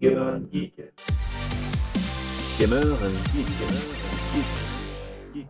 Gamer and Geek. Gamer and Geek. Gamer and Geek.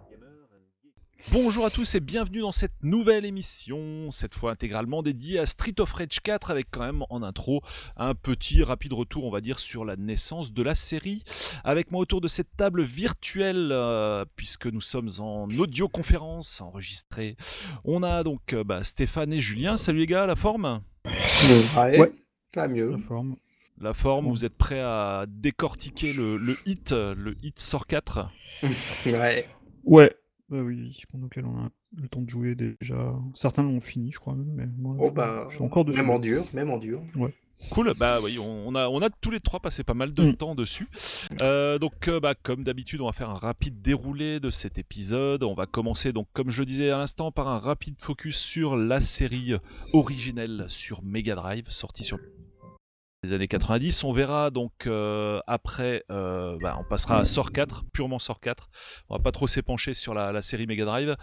Bonjour à tous et bienvenue dans cette nouvelle émission, cette fois intégralement dédiée à Street of Rage 4 avec quand même en intro un petit rapide retour on va dire sur la naissance de la série. Avec moi autour de cette table virtuelle, euh, puisque nous sommes en audioconférence enregistrée, on a donc euh, bah, Stéphane et Julien. Salut les gars, la forme? Ouais, Ouais. ça va mieux. La forme. La forme, Ouais. vous êtes prêts à décortiquer le, le hit, le hit sort 4 Ouais. Ouais. Bah oui, pour lequel on a le temps de jouer déjà. Certains l'ont fini, je crois même, mais moi, Oh je, bah, je suis encore dessus. même en dur, même en dur. Cool, bah oui, on a, on a tous les trois passé pas mal de Mm. temps dessus. Euh, donc, euh, bah, comme d'habitude, on va faire un rapide déroulé de cet épisode. On va commencer, donc, comme je le disais à l'instant, par un rapide focus sur la série originelle sur Mega Drive, sortie sur les années 90. On verra donc euh, après, euh, bah, on passera à Sort 4, purement Sort 4. On va pas trop s'épancher sur la, la série Mega Drive.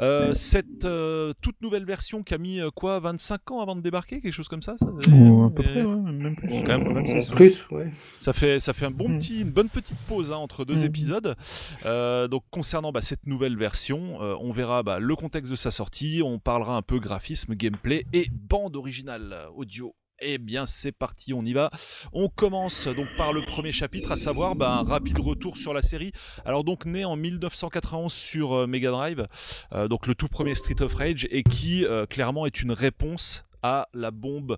Euh, Cette euh, toute nouvelle version qui a mis euh, quoi 25 ans avant de débarquer, quelque chose comme ça, ça Oh, à peu Et- près, ouais, même plus. Quand même, 26, ouais. Plus, ouais. ça fait, ça fait un bon Mhm. petit, une bonne petite pause hein, entre deux Mhm. épisodes. Euh, donc concernant bah, cette nouvelle version, euh, on verra bah, le contexte de sa sortie, on parlera un peu graphisme, gameplay et bande originale audio. Eh bien c'est parti, on y va. On commence donc par le premier chapitre, à savoir bah, un rapide retour sur la série. Alors donc né en 1991 sur euh, Mega Drive, euh, donc le tout premier Street of Rage, et qui euh, clairement est une réponse à la bombe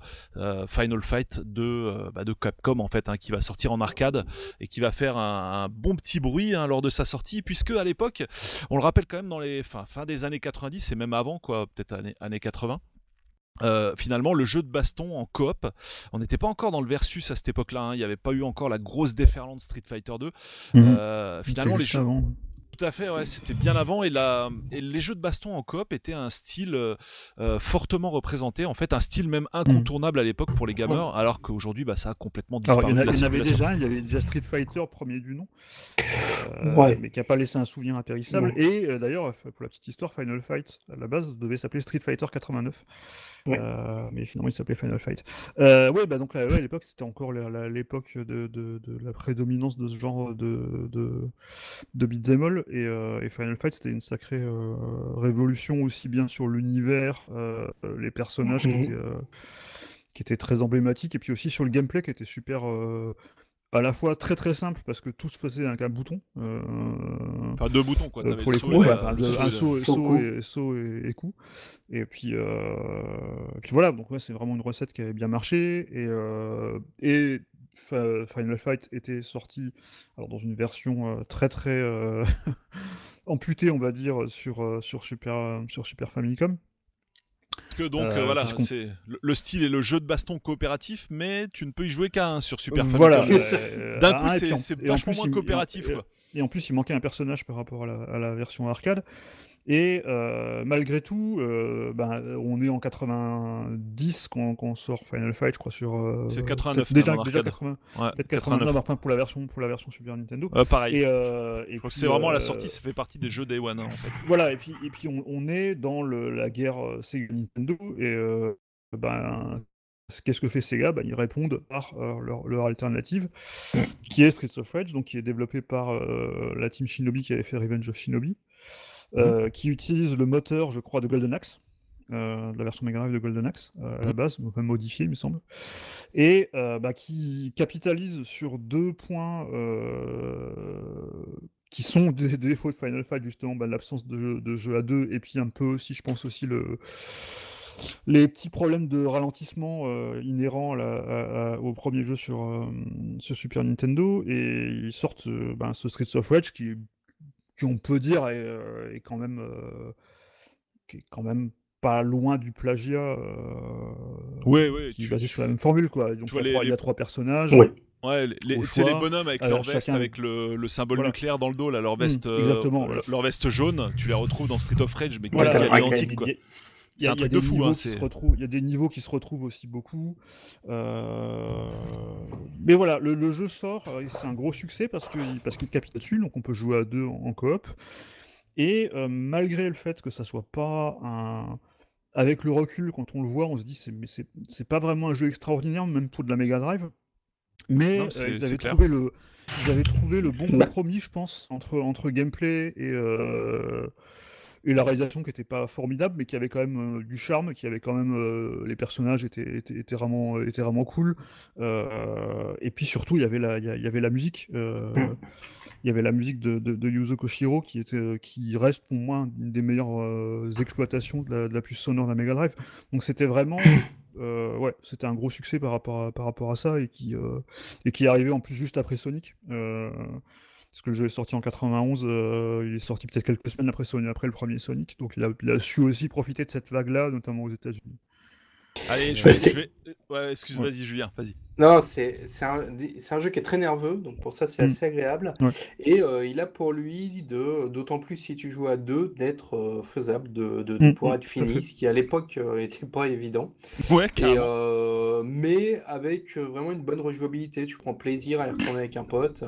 Final Fight de, bah, de Capcom en fait, hein, qui va sortir en arcade et qui va faire un, bon petit bruit hein, lors de sa sortie, puisque à l'époque, on le rappelle quand même dans les fin, des années 90 et même avant, quoi, peut-être années 80. Euh, finalement, le jeu de baston en coop, on n'était pas encore dans le versus à cette époque-là. hein, Il n'y avait pas eu encore la grosse déferlante Street Fighter 2. Mhm. Euh, finalement, les jeux, avant. Tout à fait, ouais, c'était bien avant et, la, et les jeux de baston en coop étaient un style euh, euh, fortement représenté, en fait un style même incontournable à l'époque pour les gamers, alors qu'aujourd'hui bah, ça a complètement Alors, disparu. il y en, a- de la il y en avait déjà, il y avait déjà Street Fighter, premier du nom, euh, Ouais. mais qui n'a pas laissé un souvenir impérissable. Et euh, d'ailleurs, pour la petite histoire, Final Fight, à la base, devait s'appeler Street Fighter 89. Ouais. Euh, mais finalement, il s'appelait Final Fight. Euh, ouais, bah donc à l'époque, c'était encore l'époque de, de- de la prédominance de ce genre de, de, de beat'em all. Et, euh, et Final Fight, c'était une sacrée euh, révolution aussi bien sur l'univers, euh, les personnages qui Mhm. étaient. euh, qui était très emblématique, et puis aussi sur le gameplay qui était super, euh, à la fois très très simple parce que tout se faisait avec un bouton. euh, Enfin deux boutons quoi. euh, pour le les coups, ouais, enfin, un saut, et, saut et, et coup. Et puis, euh, puis voilà, donc ouais, c'est vraiment une recette qui avait bien marché. Et, euh, Final Fight était sorti alors, dans une version euh, très très euh, amputée, on va dire, sur, euh, sur, Super, sur Super Famicom. Parce que donc voilà, c'est le, le style est le jeu de baston coopératif, mais tu ne peux y jouer qu'à un sur Super Voilà. Famicom. euh, D'un coup et c'est et vachement moins coopératif et- quoi. Et en plus, il manquait un personnage par rapport à la, à la version arcade. Et euh, malgré tout, euh, ben, on est en 90 quand, quand sort Final Fight, je crois, sur. euh, C'est 89 peut-être Déjà, déjà arcade. 80, Ouais, peut-être 89. 89, enfin pour la version, pour la version Super Nintendo. Pareil. Et, euh, et c'est vraiment à la sortie, ça fait partie des jeux Day One hein, en fait. Voilà, et puis, et puis on, on est dans le- la guerre Sega Nintendo. Et ben, qu'est-ce que fait Sega? Ben, Ils répondent par euh, leur, leur alternative, qui est Streets of Rage, donc qui est développé par euh, la team Shinobi qui avait fait Revenge of Shinobi, euh, qui utilise le moteur, je crois, de Golden Axe. euh, de la version Mega Drive de Golden Axe euh, à la base, enfin modifié il me semble, et euh, bah, qui capitalise sur deux points qui sont des, des défauts de Final Fight, justement, bah, l'absence de jeu, de jeu à deux, et puis un peu aussi, je pense aussi, le, les petits problèmes de ralentissement euh, inhérents à- à- au premier jeu sur, euh, sur Super Nintendo, et ils sortent euh, ben, ce Streets of Rage qui, qui on peut dire, est, euh, est quand même... euh, qui est quand même pas loin du plagiat euh, Ouais, ouais, tu- basé sur la même formule quoi. Donc vois il y a les- trois- il y a trois personnages. Ouais. Ouais, c'est les bonhommes avec Alors, leur veste, chacun- avec le, le symbole Voilà. nucléaire dans le dos, là, leur Mm, veste, euh, exactement, leur- voilà. leur veste jaune, tu les retrouves dans Street of Rage, mais Voilà, quasi a- quoi. Il y a- C'est un il y a truc des de fou, niveaux hein, qui se c'est- retrouvent- Il y a des niveaux qui se retrouvent aussi beaucoup. Euh, Mais voilà, le, le jeu sort, euh, c'est un gros succès parce qu'il parce qu'il capite dessus, donc on peut jouer à deux en, en coop. Et euh, malgré le fait que ça soit pas un. Avec le recul, quand on le voit, on se dit c'est mais c'est c'est pas vraiment un jeu extraordinaire, même pour de la Mega Drive. Mais Non, euh, ils, avaient trouvé le, ils avaient trouvé le bon Bah. compromis, je pense, entre, entre gameplay et, euh, et la réalisation qui n'était pas formidable, mais qui avait quand même euh, du charme, qui avait quand même euh, les personnages étaient, étaient, étaient vraiment, étaient vraiment cool. Euh, et puis surtout, il y avait la, il y a- il y avait la musique. euh, Mm. Il y avait la musique de, de, de Yuzo Koshiro qui, était, qui reste pour moi une des meilleures euh, exploitations de la, de la puce sonore de la Mega Drive. Donc c'était vraiment, euh, ouais, c'était un gros succès par rapport à, par rapport à ça et qui, euh, et qui est arrivé en plus juste après Sonic. Parce que le jeu est sorti en 91, euh, il est sorti peut-être quelques semaines après, Sonic, après le premier Sonic, donc il a, il a su aussi profiter de cette vague-là, notamment aux États-Unis. Allez, je vais. je vais- Ouais, excuse, Ouais. vas-y, Julien, vas-y. Non, c'est un, jeu qui est très nerveux, donc pour ça c'est Mm. assez agréable. Ouais. Et euh, il a pour lui, de, d'autant plus si tu joues à deux, d'être euh, faisable, de, de, de Mm, pouvoir mm, être fini, ce qui à l'époque euh, était pas évident. Ouais, Et, carrément. euh, mais avec euh, vraiment une bonne rejouabilité, tu prends plaisir à y retourner avec un pote.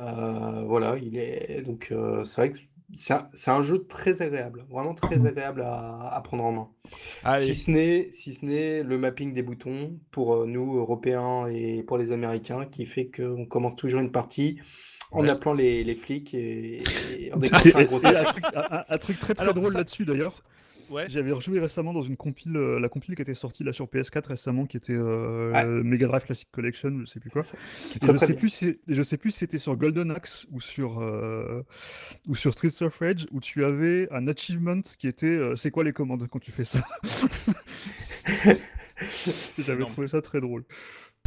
Euh, voilà, il est donc euh, c'est vrai que c'est un, un jeu très agréable, vraiment très agréable à, à prendre en main. Allez, Si ce n'est si ce n'est le mapping des boutons pour euh, nous Européens et pour les Américains qui fait qu'on commence toujours une partie en Ouais. appelant les, les flics et, et en déclenchant un gros un, truc, un- un truc très très Alors, drôle là-dessus d'ailleurs. Ouais. J'avais rejoué récemment dans une compile, euh, la compile qui était sortie là sur PS4 récemment, qui était euh. Mega Drive Classic Collection, je sais plus quoi. Et je sais bien. plus si je sais plus si c'était sur Golden Axe ou sur euh, ou sur Streets of Rage où tu avais un achievement qui était c'est quoi les commandes quand tu fais ça? J'avais trouvé ça très drôle.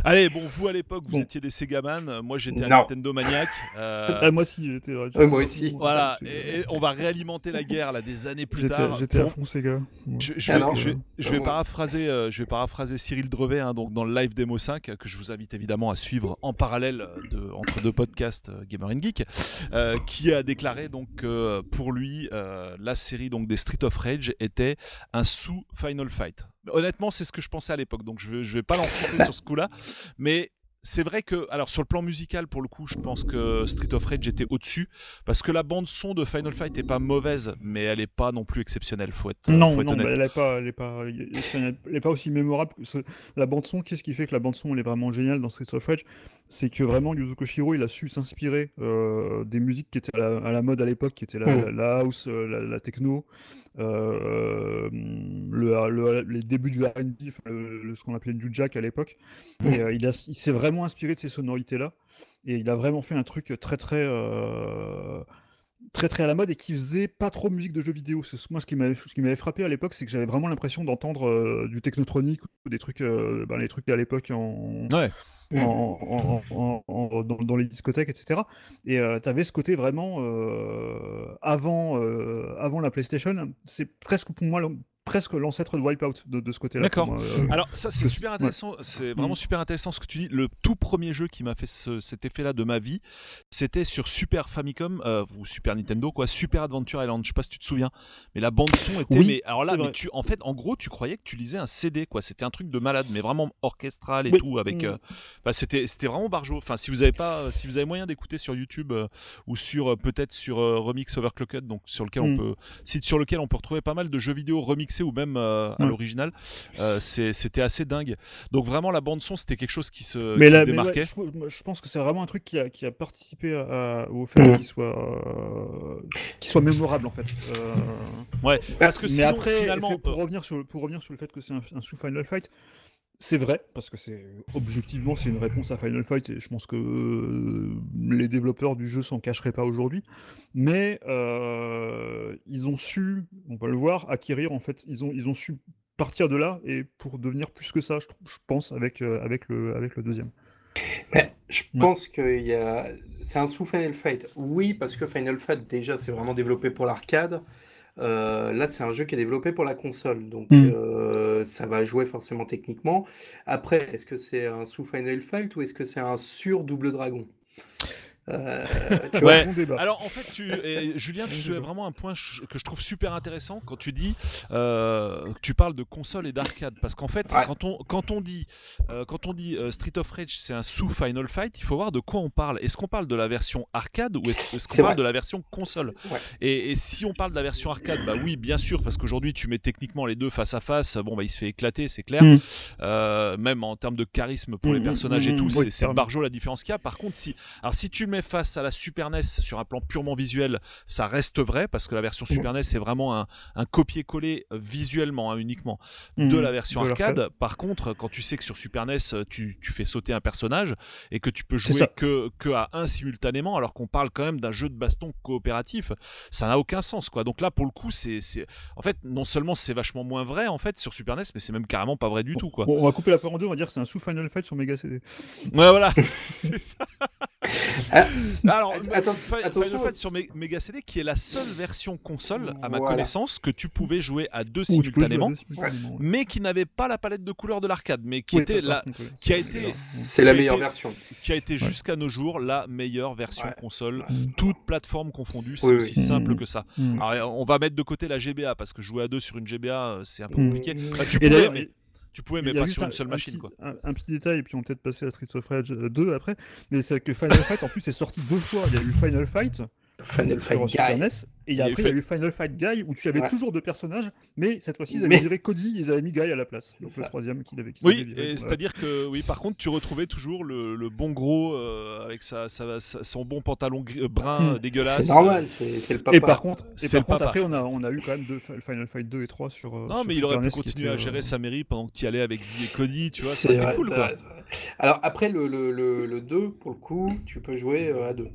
Allez, bon, vous à l'époque, vous Bon. étiez des Segaman, euh, moi j'étais un. Nintendo maniaque. euh, Ah, moi aussi j'étais. Ouais, moi aussi. Voilà, C'est- et, et on va réalimenter la guerre là des années plus tard. j'étais à Pour- fond Sega. Je, je Ah vais, non, je vais- euh, je vais paraphraser, euh, je vais paraphraser Cyril Drevet hein, donc dans le live démo 5 que je vous invite évidemment à suivre en parallèle de, entre deux podcasts euh, Gamer and Geek, euh, qui a déclaré donc que pour lui euh, la série donc des Street of Rage était un sous Final Fight. Honnêtement, c'est ce que je pensais à l'époque, donc je vais, je vais pas l'enfoncer sur ce coup-là, mais c'est vrai que, alors sur le plan musical, pour le coup, je pense que Street of Rage était au-dessus, parce que la bande son de Final Fight est pas mauvaise, mais elle est pas non plus exceptionnelle, faut être, Non, faut être non, honnête. bah, elle est pas, elle est pas, elle est pas aussi mémorable. que ce- La bande son, qu'est-ce qui fait que la bande son elle est vraiment géniale dans Streets of Rage? C'est que vraiment Yuzo Koshiro, il a su s'inspirer euh, des musiques qui étaient à la, à la mode à l'époque, qui étaient la, la- la house, euh, la, la techno, euh, le, le- les débuts du R&B, enfin, le- le- ce qu'on appelait du jack à l'époque. Et euh, il, a- il s'est vraiment inspiré de ces sonorités-là. Et il a vraiment fait un truc très très euh, très très à la mode et qui faisait pas trop musique de jeux vidéo. C'est moi ce qui m'avait ce qui m'avait frappé à l'époque, c'est que j'avais vraiment l'impression d'entendre euh, du technotronique ou des trucs euh, ben, les trucs à l'époque en, Ouais. en- en- en- en- dans, dans les discothèques, etc. Et tu avais ce côté vraiment euh, avant euh, avant la PlayStation. C'est presque pour moi le- presque l'ancêtre de Wipeout de, de ce côté-là. D'accord. euh. Alors ça c'est super ouais. intéressant, c'est vraiment Mm. super intéressant ce que tu dis. Le tout premier jeu qui m'a fait ce- cet effet-là de ma vie, c'était sur Super Famicom euh, ou Super Nintendo quoi, Super Adventure Island. Je sais pas si tu te souviens, mais la bande son était Oui, mais alors là mais tu en fait en gros tu croyais que tu lisais un CD quoi. C'était un truc de malade mais vraiment orchestral et Oui. tout avec. Mm. euh, enfin, c'était c'était vraiment barjo. Enfin si vous avez pas si vous avez moyen d'écouter sur YouTube euh, ou sur euh, peut-être sur euh, Remix Overclocked donc sur lequel on Mm. peut site sur lequel on peut retrouver pas mal de jeux vidéo remixés ou même euh, à Ouais. l'original. Euh, c'était assez dingue. Donc vraiment la bande son c'était quelque chose qui se, Mais qui là, se mais ouais, démarquait. je, pense que c'est vraiment un truc qui a, qui a participé à- au fait Mhm. qu'il soit, euh, qu'il soit mémorable en fait. Euh, Ouais, parce que mais sinon, après, finalement, fait- pour, euh, revenir sur, pour revenir sur le fait que c'est un, un sous Final Fight, c'est vrai, parce que c'est objectivement c'est une réponse à Final Fight et je pense que euh, les développeurs du jeu s'en cacheraient pas aujourd'hui. Mais euh, ils ont su, on va le voir, acquérir en fait, ils ont, ils ont su partir de là et pour devenir plus que ça, je, pense, avec, euh, avec, le, avec le deuxième. Mais je Ouais. pense que a... c'est un sous Final Fight. Oui, parce que Final Fight, déjà, c'est vraiment développé pour l'arcade. Euh, là, c'est un jeu qui est développé pour la console. Donc, Mm. euh, ça va jouer forcément techniquement. Après, est-ce que c'est un sous Final Fight ou est-ce que c'est un sur Double Dragon? Euh, tu Ouais. vois Bon débat. Alors en fait, tu, Julien, tu soulèves vraiment un point que je trouve super intéressant quand tu dis, euh, que tu parles de console et d'arcade, parce qu'en fait, Ouais. quand on quand on dit euh, quand on dit euh, Street of Rage, c'est un sous Final Fight, il faut voir de quoi on parle. Est-ce qu'on parle de la version arcade ou est-ce qu'on parle vrai. de la version console Ouais. et, et si on parle de la version arcade, bah oui, bien sûr, parce qu'aujourd'hui tu mets techniquement les deux face à face, bon bah il se fait éclater, c'est clair. Mm. Euh, même en termes de charisme pour les Mm, personnages mm, et tout, mm, c'est barjo la différence qu'il y a. Par contre, si alors si tu le face à la Super NES sur un plan purement visuel, ça reste vrai parce que la version Super NES c'est vraiment un, un copier-coller euh, visuellement hein, uniquement de Mm. la version De arcade. Par contre, quand tu sais que sur Super NES euh, tu, tu fais sauter un personnage et que tu peux jouer que, que à un simultanément, alors qu'on parle quand même d'un jeu de baston coopératif, ça n'a aucun sens quoi. Donc là pour le coup c'est en fait non seulement c'est vachement moins vrai en fait sur Super NES, mais c'est même carrément pas vrai du tout quoi. Bon, on va couper la part en deux, on va dire que c'est un sous Final Fight sur Mega CD. Ouais, voilà, c'est ça. Ah, Alors, attends- Final Fight sur Me- Mega CD, qui est la seule version console, à ma Voilà. connaissance, que tu pouvais jouer à deux Ou tu peux jouer à simultanément, deux simultanément, ouais. mais qui n'avait pas la palette de couleurs de l'arcade, mais qui Oui, était la, qui a été, C'est la meilleure été- version. qui a été Ouais. jusqu'à nos jours la meilleure version Ouais. console, Ouais. toute plateforme confondue. C'est Oui, aussi oui. simple Mhm. que ça. Mm. Alors, on va mettre de côté la GBA parce que jouer à deux sur une GBA, euh, c'est un peu Mhm. compliqué. Mmh. Bah, tu Et pouvais, d'ailleurs, mais, tu pouvais, mais pas sur un- une seule un machine, petit- quoi. Un, un petit détail, et puis on peut-être passer à Streets of Rage euh, 2 après, mais c'est que Final Fight en plus est sorti deux fois. Il y a eu Final Fight Final Fight sur Super Guy. NES, et Il y a eu après il y a eu Final Fight Guy où tu avais Ouais. toujours deux personnages, mais cette fois-ci ils avaient Mais- viré Cody, ils avaient mis Guy à la place. Donc le troisième qu'il avait. qu'il Oui, voilà. c'est-à-dire que oui, par contre, tu retrouvais toujours le, le bon gros euh, avec sa, sa- sa- son bon pantalon gris- euh, brun Hmm. dégueulasse. C'est normal, c'est c'est le papa. Et par contre, et par contre papa. après on a, on a eu quand même deux Fi- Final Fight 2 et 3 sur. euh, Non, sur mais il aurait pu continuer à gérer euh, sa mairie pendant que tu y allais avec Guy et Cody, tu vois, C'est c'était cool quoi. Alors après le, le, le, le 2, pour le coup, tu peux jouer à deux.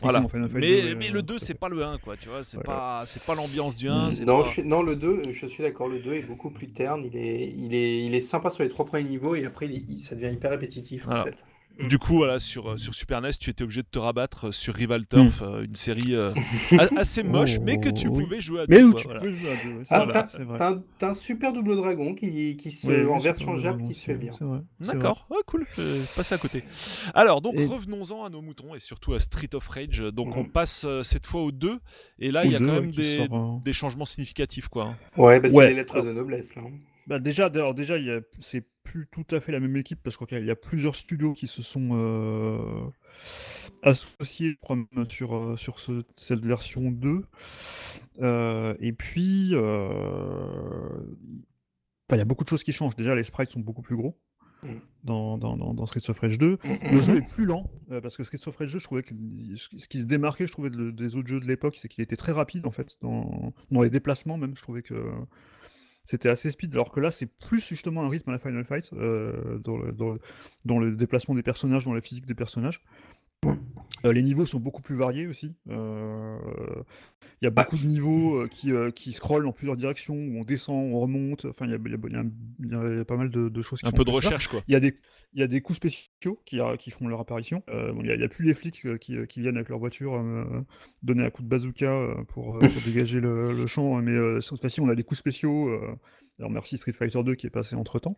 Voilà. effectivement, Final Fight Mais, 2, mais euh, le tout 2, à c'est pas le 1, quoi, tu vois, c'est Ouais, pas, c'est pas l'ambiance du 1, c'est Non, pas... je suis- non, le 2, je suis d'accord, le 2 est beaucoup plus terne, il est, il est, il est sympa sur les trois premiers niveaux et après il- il- ça devient hyper répétitif Voilà. en fait. Du coup, voilà, sur, euh, sur Super NES, tu étais obligé de te rabattre sur Rival Turf, euh, une série euh, assez moche, mais que tu Oh, oui. pouvc'est jouer à Mais deux, où quoi, tu voilà. peux jouer à deux, ouais, Ah, vrai, t'as- un, t'as un super double dragon qui, qui se, en version Jap qui se fait bien. D'accord, Ah, cool, je passé à côté. Alors, donc Et- revenons-en à nos moutons et surtout à Street of Rage. Donc, on Mhm. passe euh, cette fois au 2, et là, il y a deux, quand même des, sort, euh, des changements significatifs, quoi. Ouais, bah, c'est Ouais. les lettres de noblesse là. Bah déjà, alors déjà, il y a- c'est plus tout à fait la même équipe parce que je crois qu'il y a plusieurs studios qui se sont euh, associés je crois, même sur, euh, sur ce- cette version 2. Euh, et puis, euh, il y a beaucoup de choses qui changent. Déjà, les sprites sont beaucoup plus gros. Mm. Dans, dans, dans, Streets of Rage 2. Le jeu est plus lent, euh, parce que Streets of Rage 2, je trouvais que ce ce qui se démarquait, je trouvais, de- des autres jeux de l'époque, c'est qu'il était très rapide, en fait, dans, dans les déplacements même, je trouvais que c'était assez speed, alors que là, c'est plus justement un rythme à la Final Fight, euh, dans, le, déplacement des personnages, dans la physique des personnages. Euh, les niveaux sont beaucoup plus variés aussi. Euh, Il y a beaucoup de niveaux euh, qui, qui scrollent dans plusieurs directions, où on descend, on remonte. Enfin, il y a, y y y pas mal de, de choses qui Un sont peu de là. recherche, quoi. Il y a des, il y a des coups spéciaux qui, font leur apparition. Bon, il n'y a, il y a plus les flics qui, qui viennent avec leur voiture donner un coup de bazooka pour, pour dégager le, le champ, mais cette fois-ci, on a des coups spéciaux. Euh, alors merci Street Fighter 2 qui est passé entre temps,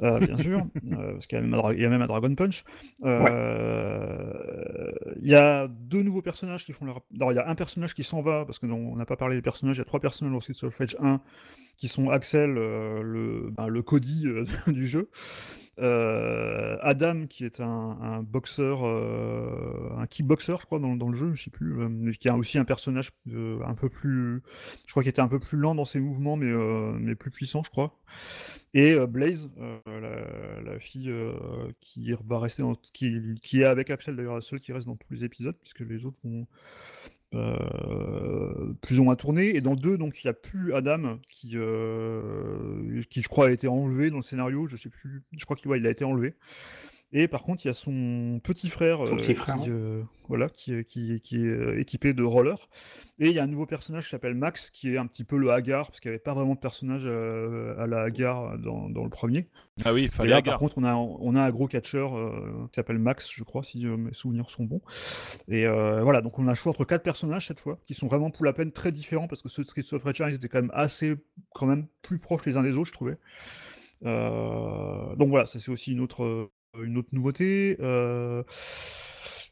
bien sûr, euh, parce qu'il y, a même un Dra- il y a même un Dragon Punch. Euh, Il y a deux nouveaux personnages qui font leur. Alors il y a un personnage qui s'en va, parce que non, on n'a pas parlé des personnages, il y a trois personnages dans Street of Rage 1 qui sont Axel, euh, le, ben, le Cody euh, du jeu, euh, Adam qui est un, boxeur, un kickboxer je crois dans, dans le jeu, je sais plus, euh, qui a aussi un personnage un peu plus, je crois qu'il était un peu plus lent dans ses mouvements mais, mais plus puissant je crois. Et Blaze, la, fille qui va rester qui, qui est avec Axel d'ailleurs la seule qui reste dans tous les épisodes puisque les autres vont euh, plus ou moins tourner. Et dans 2, donc il n'y a plus Adam qui, euh, qui je crois a été enlevé dans le scénario. Je sais plus. Je crois qu'il a été enlevé. Et par contre, il y a son petit frère, Son euh, petit frère, qui, ouais. euh, voilà, qui, est- qui, qui est euh, équipé de roller. Et il y a un nouveau personnage qui s'appelle Max, qui est un petit peu le Hagar, parce qu'il n'y avait pas vraiment de personnage euh, à la Hagar dans, dans le premier. Ah oui, il Et fallait là, la par contre, on a, on a un gros catcheur qui s'appelle Max, je crois, si euh, mes souvenirs sont bons. Et euh, voilà, donc on a le choix entre quatre personnages cette fois, qui sont vraiment pour la peine très différents, parce que ceux de Street of Rage 1, ils étaient quand même assez, quand même plus proches les uns des autres, je trouvais. Euh, donc voilà, ça c'est aussi une autre, une autre nouveauté. Euh,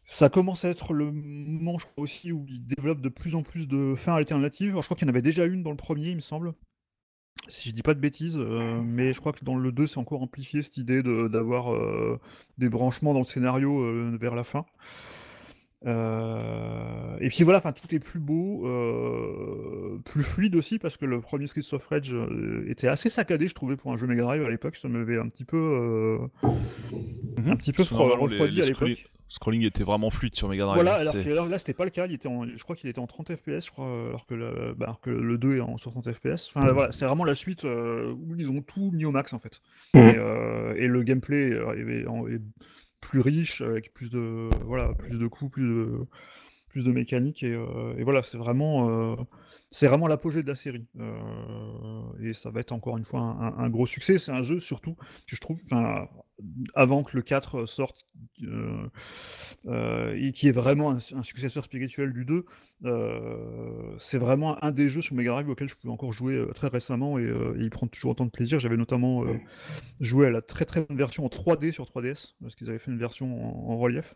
Ça commence à être le moment, je crois aussi, où ils développent de plus en plus de fins alternatives. Alors, je crois qu'il y en avait déjà une dans le premier, il me semble. Si je dis pas de bêtises, euh, mais je crois que dans le 2, c'est encore amplifié cette idée de- d'avoir euh, des branchements dans le scénario euh, vers la fin. Euh, et puis voilà, enfin tout est plus beau, euh, plus fluide aussi parce que le premier Streets of Rage euh, était assez saccadé, je trouvais pour un jeu Mega Drive à l'époque. Ça m'avait un petit peu, euh, un petit peu les- refroidi les à scrolling, l'époque. scrolling était vraiment fluide sur Mega Drive. Voilà, hein, alors c'est- que alors là c'était pas le cas, il était en, je crois qu'il était en 30 FPS, je crois, alors que le, bah, alors que le 2 est en 60 FPS. Enfin voilà, c'est vraiment la suite euh, où ils ont tout mis au max en fait. Mhm. Et, euh, et le gameplay euh, est plus riche, avec plus de, voilà, plus de coups, plus de, plus de mécanique, et, euh, voilà, c'est vraiment, euh, c'est vraiment l'apogée de la série. Euh, et ça va être encore une fois un, un- gros succès. C'est un jeu surtout que je trouve, avant que le 4 sorte, euh, euh, et qui est vraiment un, un successeur spirituel du 2, euh, c'est vraiment un des jeux sur Mega Drive auquel je pouvais encore jouer très récemment et, et y prendre toujours autant de plaisir. J'avais notamment joué à la très très bonne version en 3D sur 3DS, parce qu'ils avaient fait une version en, en relief.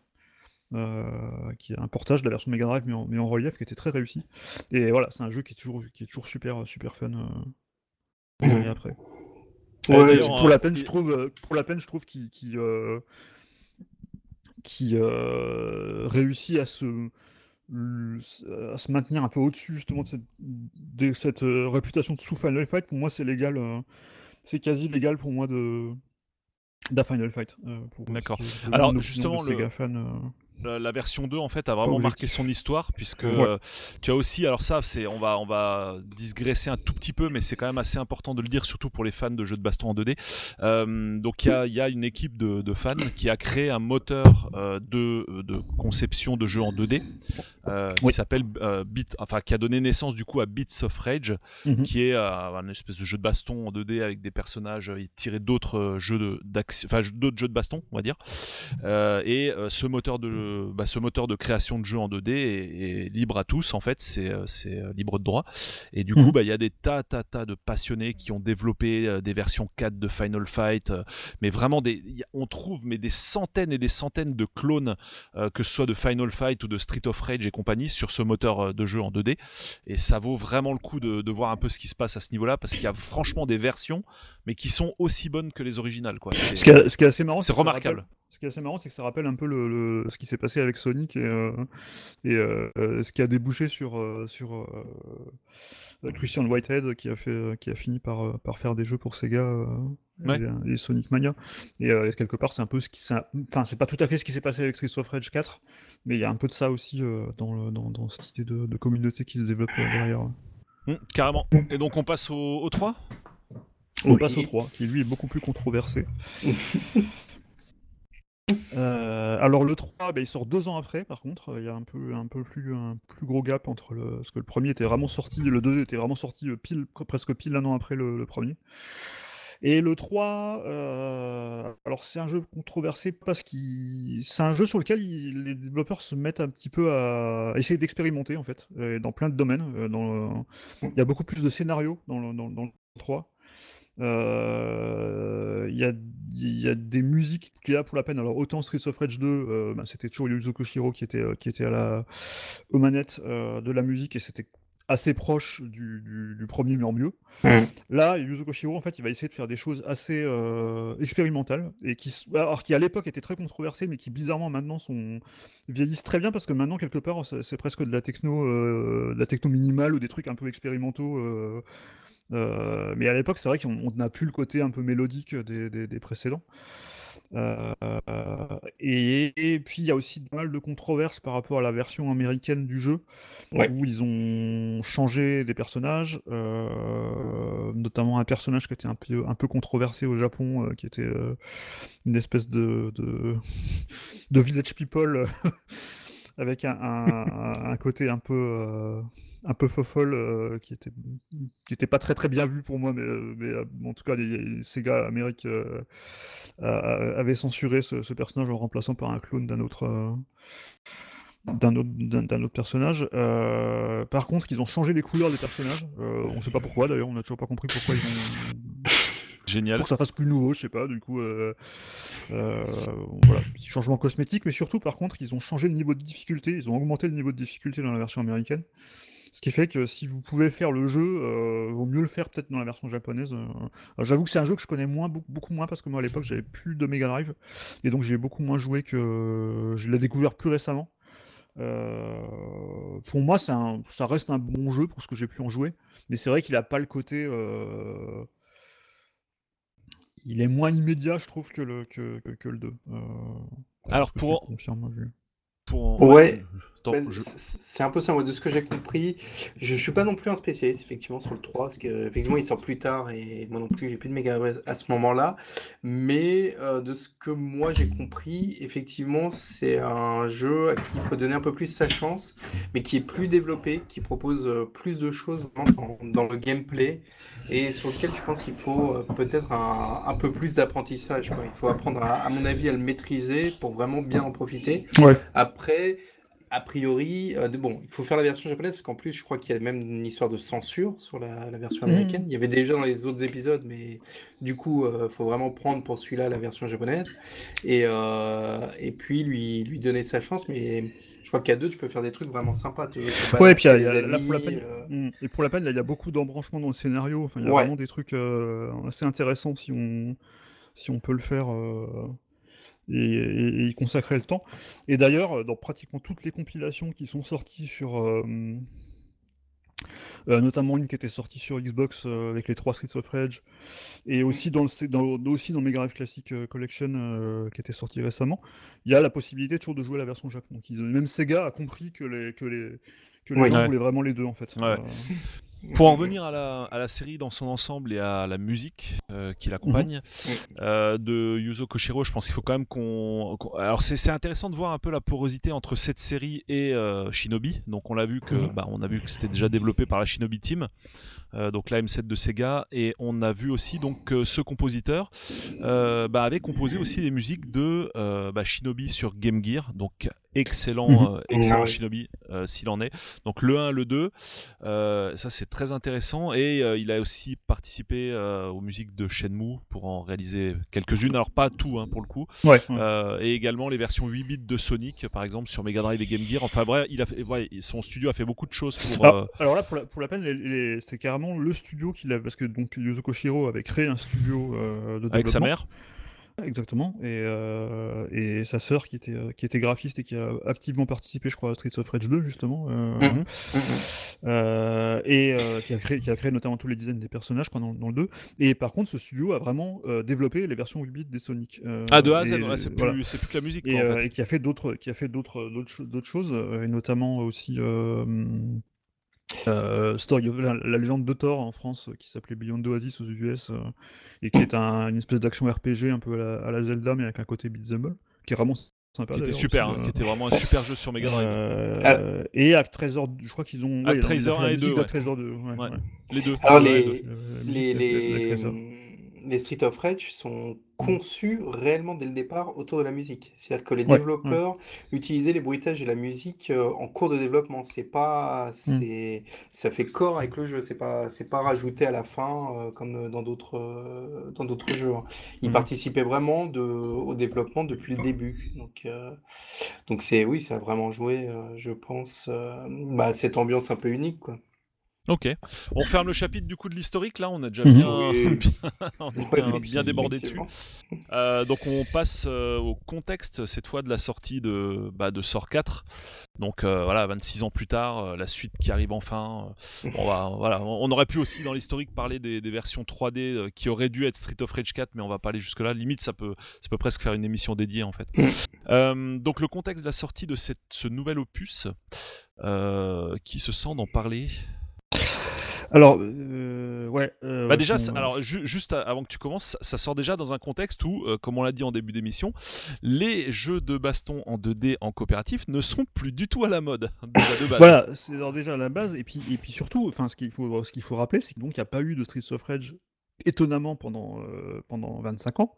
euh, qui est un portage de la version Mega Drive mais en, mais en relief qui était très réussi et voilà c'est un jeu qui est toujours qui est toujours super super fun euh, après Ouais, pour la peine, je trouve, euh, pour la peine, je trouve qu'il qu'il, euh, euh, réussit à se à se maintenir un peu au-dessus justement de cette, de cette euh, réputation de sous Final Fight. Pour moi, c'est légal, euh, c'est quasi légal pour moi de d'un Final Fight. D'accord. Alors, justement, le- fan, la, la version 2 en fait a vraiment marqué son histoire puisque Ouais. euh, tu as aussi alors ça c'est on va on va digresser un tout petit peu mais c'est quand même assez important de le dire surtout pour les fans de jeux de baston en 2D Euh, donc il y a, y a une équipe de, de fans qui a créé un moteur euh, de, de conception de jeux en 2D euh, qui s'appelle Beat enfin qui a donné naissance du coup à Beats of Rage Mhm. qui est un espèce de jeu de baston en 2D avec des personnages tirés d'autres jeux de d'autres jeux de baston on va dire et ce moteur de bah, ce moteur de création de jeux en 2D est, est libre à tous en fait c'est euh, c'est euh, libre de droit et du coup Mhm. bah il y a des tas tas tas de passionnés qui ont développé euh, des versions 4 de Final Fight euh, mais vraiment des on trouve mais des centaines et des centaines de clones euh, que ce soit de Final Fight ou de Street of Rage et compagnie sur ce moteur euh, de jeu en 2D et ça vaut vraiment le coup de, de voir un peu ce qui se passe à ce niveau-là parce qu'il y a franchement des versions mais qui sont aussi bonnes que les originales quoi C'est- Ce qui est, ce qui est assez marrant, c'est remarquable. Ce qui est assez marrant, c'est que ça rappelle un peu le, le- ce qui s'est passé avec Sonic et, euh, et euh, ce qui a débouché sur, euh, sur Christian Whitehead qui a, fait, qui a fini par, par faire des jeux pour Sega euh, Ouais. et, et Sonic Mania. Et euh, quelque part, c'est un peu ce qui. Enfin, c'est pas tout à fait ce qui s'est passé avec Streets of Rage 4, mais il y a un peu de ça aussi euh, dans, le- dans, dans cette idée de, de communauté qui se développe derrière. Hum, carrément et donc on passe au, au 3 On Oui. passe au 3, qui lui est beaucoup plus controversé. Euh, alors le 3, bah, il sort deux ans après, par contre, il y a un peu, plus, un plus gros gap entre le... Parce que le premier était vraiment sorti, le 2 était vraiment sorti euh, presque pile un an après le, premier. Et le 3, euh, alors c'est un jeu controversé parce qu'il... C'est un jeu sur lequel les développeurs se mettent un petit peu à essayer d'expérimenter, en fait, dans plein de domaines. Il y a beaucoup plus de scénarios dans le, dans le 3. Euh, Il y, a, y a des musiques qui là pour la peine. Alors autant Streets of Rage 2, euh, bah, c'était toujours Yuzo Koshiro qui était, euh, qui était à la, aux manettes de la musique et c'était assez proche du, du- du premier mais en mieux. Là, Yuzo Koshiro, en fait, il va essayer de faire des choses assez euh, expérimentales et qui, alors qui à l'époque étaient très controversées, mais qui bizarrement maintenant sont vieillissent très bien parce que maintenant quelque part c'est c'est presque de la techno, euh, de la techno minimale ou des trucs un peu expérimentaux. euh, euh, mais à l'époque, c'est vrai qu'on on n'a plus le côté un peu mélodique des, des- des précédents. Euh, et, et puis il y a aussi pas mal de controverses par rapport à la version américaine du jeu, Ouais. où ils ont changé des personnages, euh, notamment un personnage qui était un peu, un peu controversé au Japon, euh, qui était une espèce de, de, de village people avec un, un- un- un côté un peu, un peu fofolle euh, qui était qui était pas très très bien vu pour moi, mais, euh, mais, euh, en tout cas les, les Sega Amérique euh, avait censuré ce, ce personnage en remplaçant par un clone d'un autre. euh, d'un autre, d'un- autre personnage. Par contre, ils ont changé les couleurs des personnages. On sait pas pourquoi d'ailleurs, on n'a toujours pas compris pourquoi ils ont. Génial. Pour que ça fasse plus nouveau, je sais pas, du coup. Euh, euh, voilà, petit changement cosmétique, mais surtout, par contre, ils ont changé le niveau de difficulté, ils ont augmenté le niveau de difficulté dans la version américaine. Ce qui fait que si vous pouvez faire le jeu, euh, vaut mieux le faire peut-être dans la version japonaise. Euh. J'avoue que c'est un jeu que je connais moins, beaucoup, moins, parce que moi à l'époque j'avais plus de Mega Drive, et donc j'ai beaucoup moins joué que je l'ai découvert plus récemment. Euh, pour moi, un, ça reste un bon jeu pour ce que j'ai pu en jouer, mais c'est vrai qu'il a pas le côté. Il est moins immédiat, je trouve, que le, que, que, le 2. Alors, pour, pour. Ouais. Ben, c'est un peu ça, moi, de ce que j'ai compris. Je, suis pas non plus un spécialiste, effectivement, sur le 3, parce qu'effectivement, il sort plus tard et moi non plus, j'ai plus de méga à ce moment-là. Mais euh, de ce que moi j'ai compris, effectivement, c'est un jeu à qui il faut donner un peu plus sa chance, mais qui est plus développé, qui propose euh, plus de choses dans, dans le gameplay et sur lequel je pense qu'il faut euh, peut-être un, un, peu plus d'apprentissage. Il faut apprendre, à, à, mon avis, à le maîtriser pour vraiment bien en profiter. Ouais. Après a priori, euh, bon, il faut faire la version japonaise parce qu'en plus, je crois qu'il y a même une histoire de censure sur la, version mmh. américaine. Il y avait déjà dans les autres épisodes, mais du coup, il euh, faut vraiment prendre pour celui-là la version japonaise et, euh, et puis lui, lui donner sa chance. Mais je crois qu'à deux, tu peux faire des trucs vraiment sympas. Tu, ouais, et puis pour la peine, mmh, et pour la peine, il y a beaucoup d'embranchements dans le scénario. Enfin, il y a vraiment des trucs assez intéressants si on si on peut le faire et, y consacrer le temps. Et d'ailleurs, euh, dans pratiquement toutes les compilations qui sont sorties sur. Euh, euh, notamment une qui était sortie sur Xbox avec les trois Streets of Rage, et aussi dans, le, dans, aussi dans Mega Drive Classic Collection qui était sortie récemment, il y a la possibilité toujours de jouer la version Japon. Donc, même Sega a compris que les, que les, que les gens voulaient vraiment les deux en fait. Pour en revenir à la, à la, série dans son ensemble et à la musique euh, qui l'accompagne mhm. euh, de Yuzo Koshiro, je pense qu'il faut quand même qu'on. alors c'est intéressant de voir un peu la porosité entre cette série et euh, Shinobi. Donc on l'a vu que, mhm. bah, on a vu que c'était déjà développé par la Shinobi Team. Euh, donc la M7 de Sega, et on a vu aussi donc que ce compositeur euh, bah, avait composé aussi des musiques de euh, bah, Shinobi sur Game Gear, donc excellent, mhm. excellent Shinobi s'il en est. Donc le 1, le 2, ça c'est très intéressant, et il a aussi participé aux musiques de Shenmue pour en réaliser quelques-unes, alors pas tout hein, pour le coup, et également les versions 8 bits de Sonic par exemple sur Mega Drive et Game Gear. Enfin bref, il a fait, son studio a fait beaucoup de choses pour. Alors, là, pour la, pour la peine, c'est carrément le studio qu'il a, parce que donc Yuzo Koshiro avait créé un studio euh, de développement. Avec sa mère Exactement, et, euh, et sa sœur qui était, euh, qui était graphiste et qui a activement participé, je crois, à Streets of Rage 2, justement, mmh. Mmh. et qui, a créé, qui a créé notamment tous les designs des personnages je dans, dans, le 2. Et par contre, ce studio a vraiment développé les versions 8 bits des Sonic. ah, de A à Z, c'est plus, plus, que la musique. Et, et, qui a fait d'autres choses, et notamment aussi euh, Story la, légende de Thor en France qui s'appelait Beyond Oasis aux US euh, et qui est un, une espèce d'action RPG un peu à la, Zelda mais avec un côté beat'em qui est vraiment sympa. Qui était super, hein, qui était vraiment un super jeu sur Mega Drive. Euh, et à Trésor, je crois qu'ils ont. Ouais, Trésor 1 et 2. Ouais. 2 Les deux. Alors les, les, les, les Street of Rage sont conçus réellement dès le départ autour de la musique. C'est-à-dire que les développeurs utilisaient les bruitages et la musique euh, en cours de développement. C'est pas, mmh. c'est, ça fait corps avec le jeu. C'est pas, c'est pas rajouté à la fin euh, comme dans d'autres, euh, dans d'autres jeux. Hein. Ils mmh. participaient vraiment de, au développement depuis le début. Donc, donc c'est, oui, ça a vraiment joué, je pense, bah, cette ambiance un peu unique, quoi. Ok. On ferme le chapitre du coup de l'historique là, on a déjà bien, bien, débordé dessus. Euh, donc on passe euh, au contexte cette fois de la sortie de, bah, de Sort 4. Donc euh, voilà, 26 ans plus tard, la suite qui arrive enfin. on, va, voilà, on aurait pu aussi dans l'historique parler des, versions 3D qui auraient dû être Street of Rage 4, mais on va pas aller jusque là. Limite, ça peut, ça peut presque faire une émission dédiée en fait. donc le contexte de la sortie de cette, ce nouvel opus, qui se sent d'en parler alors, euh, ouais. Euh, bah déjà, alors juste avant que tu commences, ça sort déjà dans un contexte où, euh, comme on l'a dit en début d'émission, les jeux de baston en 2D en coopératif ne sont plus du tout à la mode. voilà, c'est déjà à la base. Et puis, et puis surtout, enfin, ce qu'il faut, ce qu'il faut rappeler, c'est qu'il n'y a pas eu de Streets of Rage étonnamment pendant, euh, pendant 25 ans.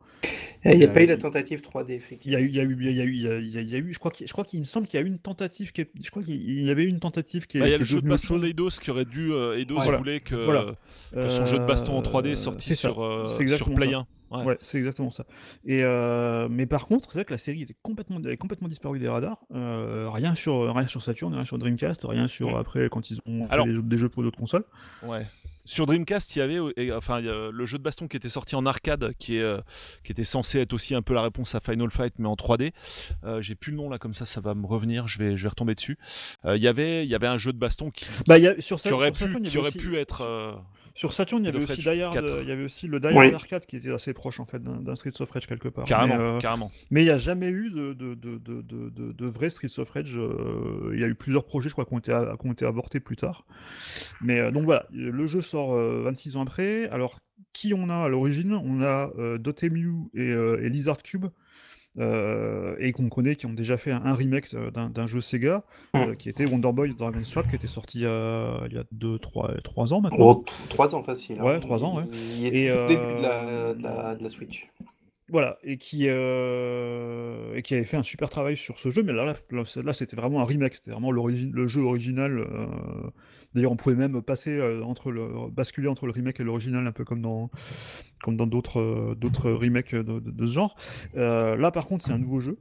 Il n'y a Euh, pas eu la il- tentative 3D, Il y effectivement. a eu, il y a eu, il y a eu, il y a, il y a- il y a eu, je crois qu'il, je crois qu'il me semble qu'il y a eu une tentative qui est- je crois qu'il il y avait eu une tentative qui est, Bah, Il y a le jeu de baston d'Eidos qui aurait dû. euh, Eidos Voilà. voulait que, Voilà. que son jeu de baston en 3D Euh, sorti sur, euh, C'est sur exactement Play ça. 1. Ouais. Ouais, c'est exactement ça. Et euh, mais par contre, c'est vrai que la série était complètement, avait complètement disparu des radars. Euh, rien sur, rien sur Saturn, rien sur Dreamcast, rien sur après quand ils ont fait des, jeux- des jeux pour d'autres consoles. Ouais. Sur Dreamcast, il y avait euh, et, enfin il y a le jeu de baston qui était sorti en arcade, qui est euh, qui était censé être aussi un peu la réponse à Final Fight, mais en 3D. Euh, J'ai plus le nom là, comme ça, ça va me revenir. Je vais je vais retomber dessus. Euh, Il y avait il y avait un jeu de baston qui, Bah, il y a, sur, qui aurait sur pu Saturn, qui aurait aussi- pu être. euh, Sur Saturn, il y avait aussi Fetch Die Hard, 4. euh, il y avait aussi le Die Hard Oui. Arcade qui était assez proche en fait d'un Streets of Rage quelque part. Carrément, Mais, euh, carrément. Mais il n'y a jamais eu de, de, de, de, de, de, de vrai Streets of Rage. euh, Il y a eu plusieurs projets, je crois, qui ont été, a- qui ont été avortés plus tard. Mais euh, donc voilà, le jeu sort euh, 26 ans après. Alors, qui on a à l'origine? On a euh, Dotemu et, euh, et Lizard Cube. euh, et qu'on connaît, qui ont déjà fait un, un remake d'un jeu Sega, euh, qui était Wonder Boy Dragon Swap, qui était sorti il y a 2-3 ans maintenant. Oh, t- trois ans facile. hein. Ouais, trois ans, ouais. Il était Et, tout début de la, de la, de la Switch. Voilà, et qui, et qui avait fait un super travail sur ce jeu, mais là, là, là, c'était vraiment un remake, c'était vraiment l'origine, le jeu original. D'ailleurs, on pouvait même passer euh, entre le, basculer entre le remake et l'original, un peu comme dans, euh, d'autres remakes de, ce genre. Euh, là, par contre, c'est un nouveau jeu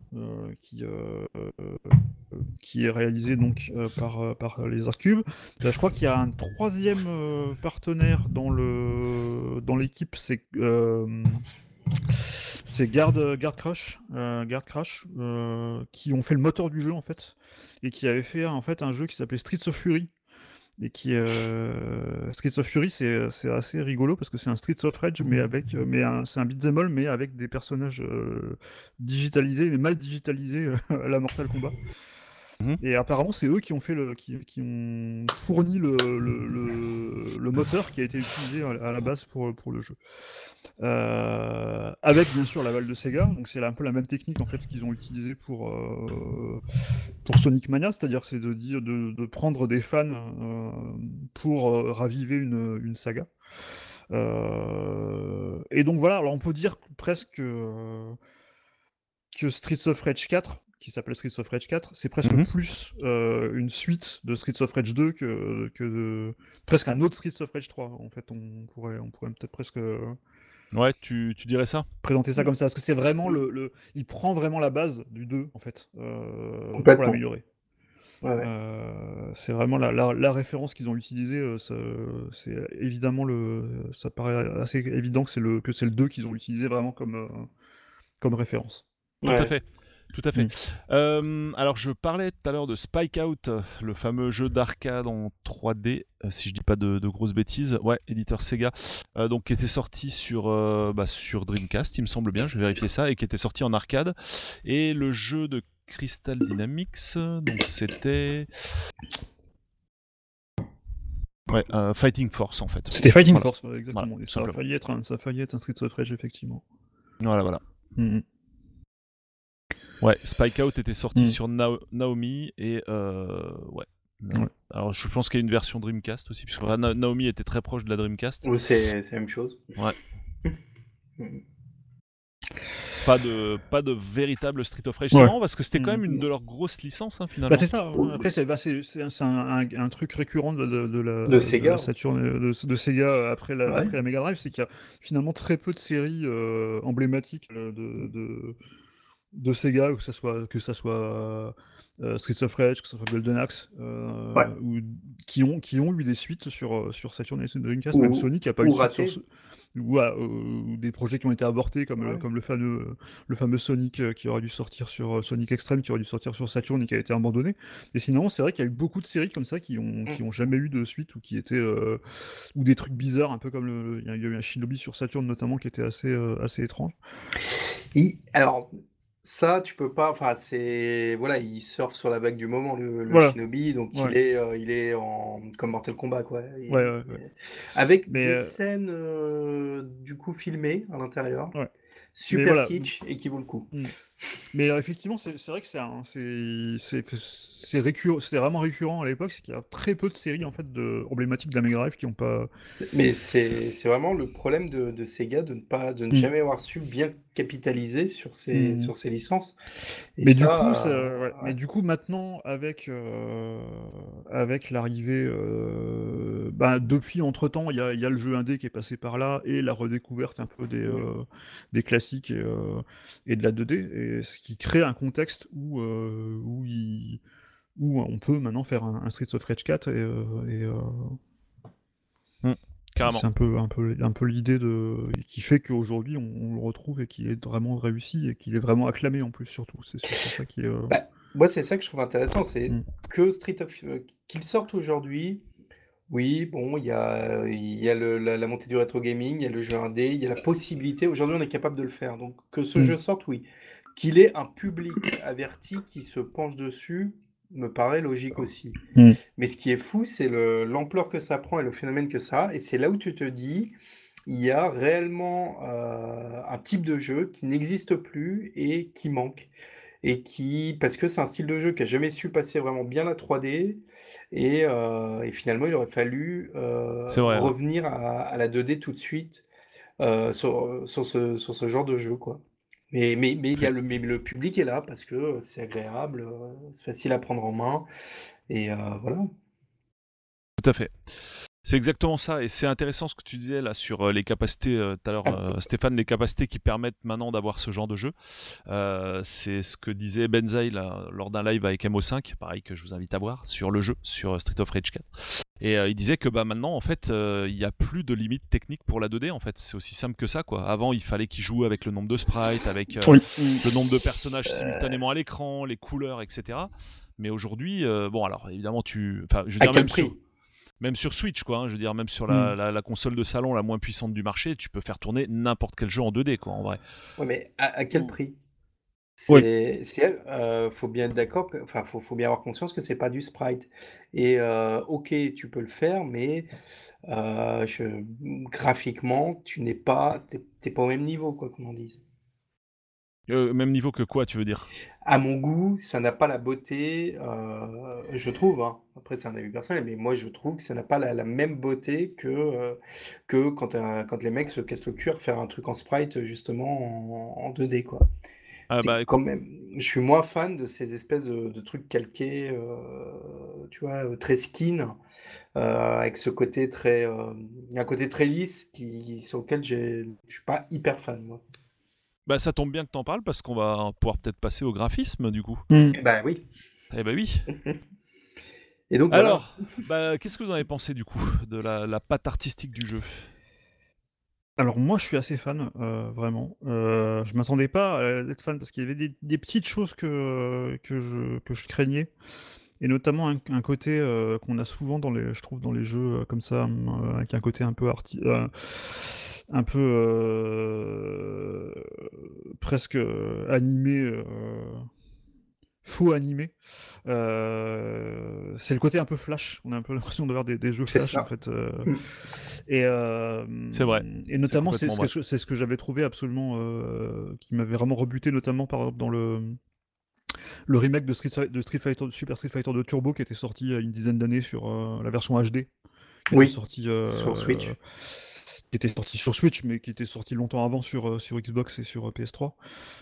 qui, est réalisé donc par, les Arcubes. Là, je crois qu'il y a un troisième partenaire dans l'équipe, c'est c'est Crash, qui ont fait le moteur du jeu en fait, et qui avaient fait en fait un jeu qui s'appelait Streets of Fury. Et qui euh, Streets of Fury, c'est c'est assez rigolo parce que c'est un Streets of Rage, mais avec, euh, mais c'est un beat'em all, mais avec des personnages euh, digitalisés, mais mal digitalisés euh, à la Mortal Kombat. Mhm. Et apparemment, c'est eux qui ont fait le, qui, qui ont fourni le, le, le- le moteur qui a été utilisé à, la base pour, pour le jeu. Euh, avec bien sûr l'aval de Sega, donc c'est un peu la même technique en fait qu'ils ont utilisé pour, euh, pour Sonic Mania, c'est-à-dire c'est de dire de, de prendre des fans euh, pour raviver une, une saga. Et donc voilà, alors on peut dire presque que Streets of Rage 4, qui s'appelle Streets of Rage 4, c'est presque Mhm. plus euh, une suite de Streets of Rage 2 que, que de- presque un autre Streets of Rage 3. En fait, on pourrait, on pourrait peut-être presque euh, Ouais, tu, tu dirais ça? présenter ça comme ça, parce que c'est vraiment le, le- il prend vraiment la base du 2 en fait euh, pour l'améliorer. Ouais, ouais. Euh, c'est vraiment la, la- la référence qu'ils ont utilisée. euh, ça- c'est évidemment le, ça paraît assez évident que c'est le que c'est le 2 qu'ils ont utilisé vraiment comme euh, comme référence. Tout Ouais. à fait. Tout à fait. Mm. Euh, alors, je parlais tout à l'heure de Spike Out, le fameux jeu d'arcade en 3D, euh, si je dis pas de, de grosses bêtises. Ouais, éditeur Sega, euh, donc qui était sorti sur, euh, bah, sur Dreamcast, il me semble bien, je vais vérifier ça, et qui était sorti en arcade. Et le jeu de Crystal Dynamics, donc c'était. Ouais, euh, Fighting Force en fait. C'était Fighting Voilà. Force, ouais, exactement. Voilà, Et ça a failli être un, ça a failli être un Streets of Rage effectivement. Voilà, voilà. Mhm. Ouais, Spike Out était sorti Mm. sur Nao- Naomi et euh, ouais. Ouais. Alors je pense qu'il y a une version Dreamcast aussi, puisque Na- Naomi était très proche de la Dreamcast. Ou c'est la même chose. Pas de pas de véritable Street of Rage. Ouais. C'est marrant parce que c'était quand même une de leurs grosses licences hein, finalement. Bah, c'est ça. ouais. Après, c'est bah, c'est- c'est un, un- un- truc récurrent de, de- de la, De Sega. la Saturn, de, de Sega après la, Ouais. après la Mega Drive, c'est qu'il y a finalement très peu de séries euh, emblématiques euh, de, de, Sega, que ça soit, que ça soit euh, Streets of Rage, que ça soit Golden Axe, euh, Ouais. ou, qui, ont, qui ont eu des suites sur, euh, sur Saturn et Dreamcast, même Sony qui a pas ou eu raté. sur ce- ou, euh, des projets qui ont été avortés comme, Ouais. comme le fameux le fameux Sonic euh, qui aurait dû sortir sur euh, Sonic Extreme qui aurait dû sortir sur Saturn et qui a été abandonné et sinon c'est vrai qu'il y a eu beaucoup de séries comme ça qui ont qui Mm. ont jamais eu de suite ou qui étaient euh, ou des trucs bizarres un peu comme le il y a eu un Shinobi sur Saturn notamment qui était assez euh, assez étrange Alors, ça, tu peux pas. Enfin, c'est. Voilà, il surfe sur la vague du moment, le, le Voilà. Shinobi. Donc, il, est, euh, il est en. Comme Mortal Kombat, quoi. Il- Ouais, ouais, ouais. Avec Mais, des euh, scènes, euh, du coup, filmées à l'intérieur. Ouais. Super voilà. kitsch et qui vaut le coup. Mais euh, effectivement, c'est vrai que c'est récurrent, c'est vraiment récurrent à l'époque, c'est qu'il y a très peu de séries en fait de emblématiques de la Mega Drive qui ont pas. Mais c'est vraiment le problème de, de Sega de ne pas de ne Mm. jamais avoir su bien capitaliser sur ses, Mm. sur ses licences. Et Mais du coup, euh, ouais. Mais du coup, maintenant, avec euh, avec l'arrivée, euh, bah, depuis entre-temps, il y y a le jeu indé qui est passé par là et la redécouverte un peu des euh, des classiques et, et de la 2D, et ce qui crée un contexte où euh, où il- où on peut maintenant faire un, un Streets of Rage 4 et, euh, et, euh, Carrément. c'est un peu, un peu, un peu l'idée de qui fait qu'aujourd'hui on, on le retrouve et qui est vraiment réussi et qu'il est vraiment acclamé en plus surtout. C'est ça qui est. euh, Bah, moi, c'est ça que je trouve intéressant, c'est Mm. que Street of qu'il sorte aujourd'hui. Oui, bon, il y a, il y a le- la, la montée du rétro gaming, il y a le jeu indé, il y a la possibilité. Aujourd'hui, on est capable de le faire. Donc, que ce Mm. jeu sorte, oui. Qu'il ait un public averti qui se penche dessus, me paraît logique aussi. Mm. Mais ce qui est fou, c'est le- l'ampleur que ça prend et le phénomène que ça a. Et c'est là où tu te dis, il y a réellement euh, un type de jeu qui n'existe plus et qui manque. Et qui, parce que c'est un style de jeu qui a jamais su passer vraiment bien la 3D. Et, euh, et finalement, il aurait fallu euh, ouais. revenir à, à la 2D tout de suite sur, sur ce, sur ce genre de jeu, quoi. Mais, mais, mais, y a le, mais le public est là parce que c'est agréable, euh, c'est facile à prendre en main. Et euh, voilà. Tout à fait. C'est exactement ça, et c'est intéressant ce que tu disais là sur euh, les capacités, tout à l'heure Stéphane, les capacités qui permettent maintenant d'avoir ce genre de jeu. Euh, c'est ce que disait Benzaï là, lors d'un live avec MO5, pareil que je vous invite à voir, sur le jeu, sur Street of Rage 4. Et euh, il disait que bah, maintenant, en fait, euh, il n'y a plus de limite technique pour la 2D, en fait. C'est aussi simple que ça, quoi. Avant, il fallait qu'il joue avec le nombre de sprites, avec euh, Oui. le nombre de personnages simultanément à l'écran, les couleurs, etc. Mais aujourd'hui, euh, bon, alors évidemment, tu. Enfin, je veux dire, même prix sur, même sur Switch, quoi. hein, je veux dire, même sur la, Mm. la- la console de salon la moins puissante du marché, tu peux faire tourner n'importe quel jeu en 2D, quoi, en vrai. Ouais, mais à, à quel Mm. prix? Oui. C'est, euh, faut bien être d'accord, que- enfin, faut, faut bien avoir conscience que c'est pas du sprite. Et euh, ok, tu peux le faire, mais euh, je- graphiquement, tu n'es pas, t'es, t'es pas au même niveau, quoi, qu'on en dise. Euh, même niveau que quoi, tu veux dire? À mon goût, ça n'a pas la beauté, euh, je trouve, hein. Après, c'est un avis personnel, mais moi, je trouve que ça n'a pas la, la même beauté que, euh, que quand, un- quand les mecs se cassent le cul à faire un truc en sprite, justement, en, en 2D, quoi. Ah bah, écoute, quand même, je suis moins fan de ces espèces de, de trucs calqués, euh, tu vois, euh, très skin, euh, avec ce côté très, euh, un côté très lisse qui, sur lequel je suis pas hyper fan, moi. bah, ça tombe bien que t'en parles parce qu'on va pouvoir peut-être passer au graphisme, du coup. Bah oui. Eh bah oui. Et donc voilà. Alors, bah, qu'est-ce que vous en avez pensé, du coup, de la, la patte artistique du jeu? Alors moi je suis assez fan, euh, vraiment. Euh, je m'attendais pas à être fan parce qu'il y avait des, des petites choses que, que, je, que je craignais. Et notamment un, un côté euh, qu'on a souvent dans les, je trouve dans les jeux euh, comme ça, euh, avec un côté un peu arti euh, un peu euh, presque euh, animé, euh, faux animé. Euh, c'est le côté un peu flash. On a un peu l'impression d'avoir des, des jeux flash en fait. Euh, et euh, C'est vrai. Et notamment, c'est ce, que- c'est ce que j'avais trouvé absolument, euh, qui m'avait vraiment rebuté, notamment par dans le le remake de Street, Fi- de Street Fighter, de Super Street Fighter de Turbo qui était sorti il y a une dizaine d'années sur euh, la version HD. Qui Oui, était sorti, euh, sur Switch. qui était sorti sur Switch, mais qui était sorti longtemps avant sur, euh, sur Xbox et sur euh, PS3.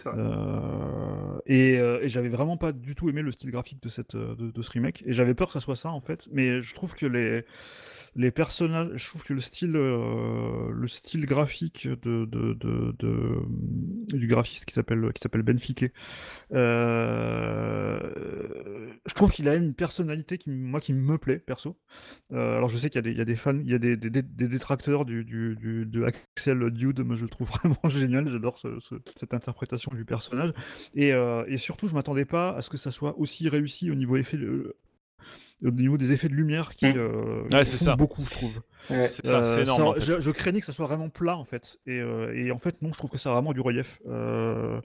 C'est vrai. Euh, et euh, et j'avais vraiment pas du tout aimé le style graphique de, cette, euh, de, de ce remake. Et j'avais peur que ça soit ça, en fait. Mais je trouve que les, les personnages, je trouve que le style, euh, le style graphique de, de, de, de- du graphiste qui s'appelle qui s'appelle euh, je trouve qu'il a une personnalité qui, moi, qui me plaît, perso. Euh, alors je sais qu'il y a des, il y a des fans, il y a des, des, des- détracteurs du, du, du- de Axel Dude, moi je le trouve vraiment génial, j'adore ce- ce- cette interprétation du personnage. Et, euh, et surtout, je m'attendais pas à ce que ça soit aussi réussi au niveau effet, euh, au niveau des effets de lumière qui, Mm. euh, Ouais, qui c'est font ça. beaucoup, je trouve. Ouais. C'est ça, c'est Euh, énorme. ça- en fait. je, je craignais que ça soit vraiment plat en fait, et, euh, et en fait non, je trouve que ça a vraiment du relief. Euh,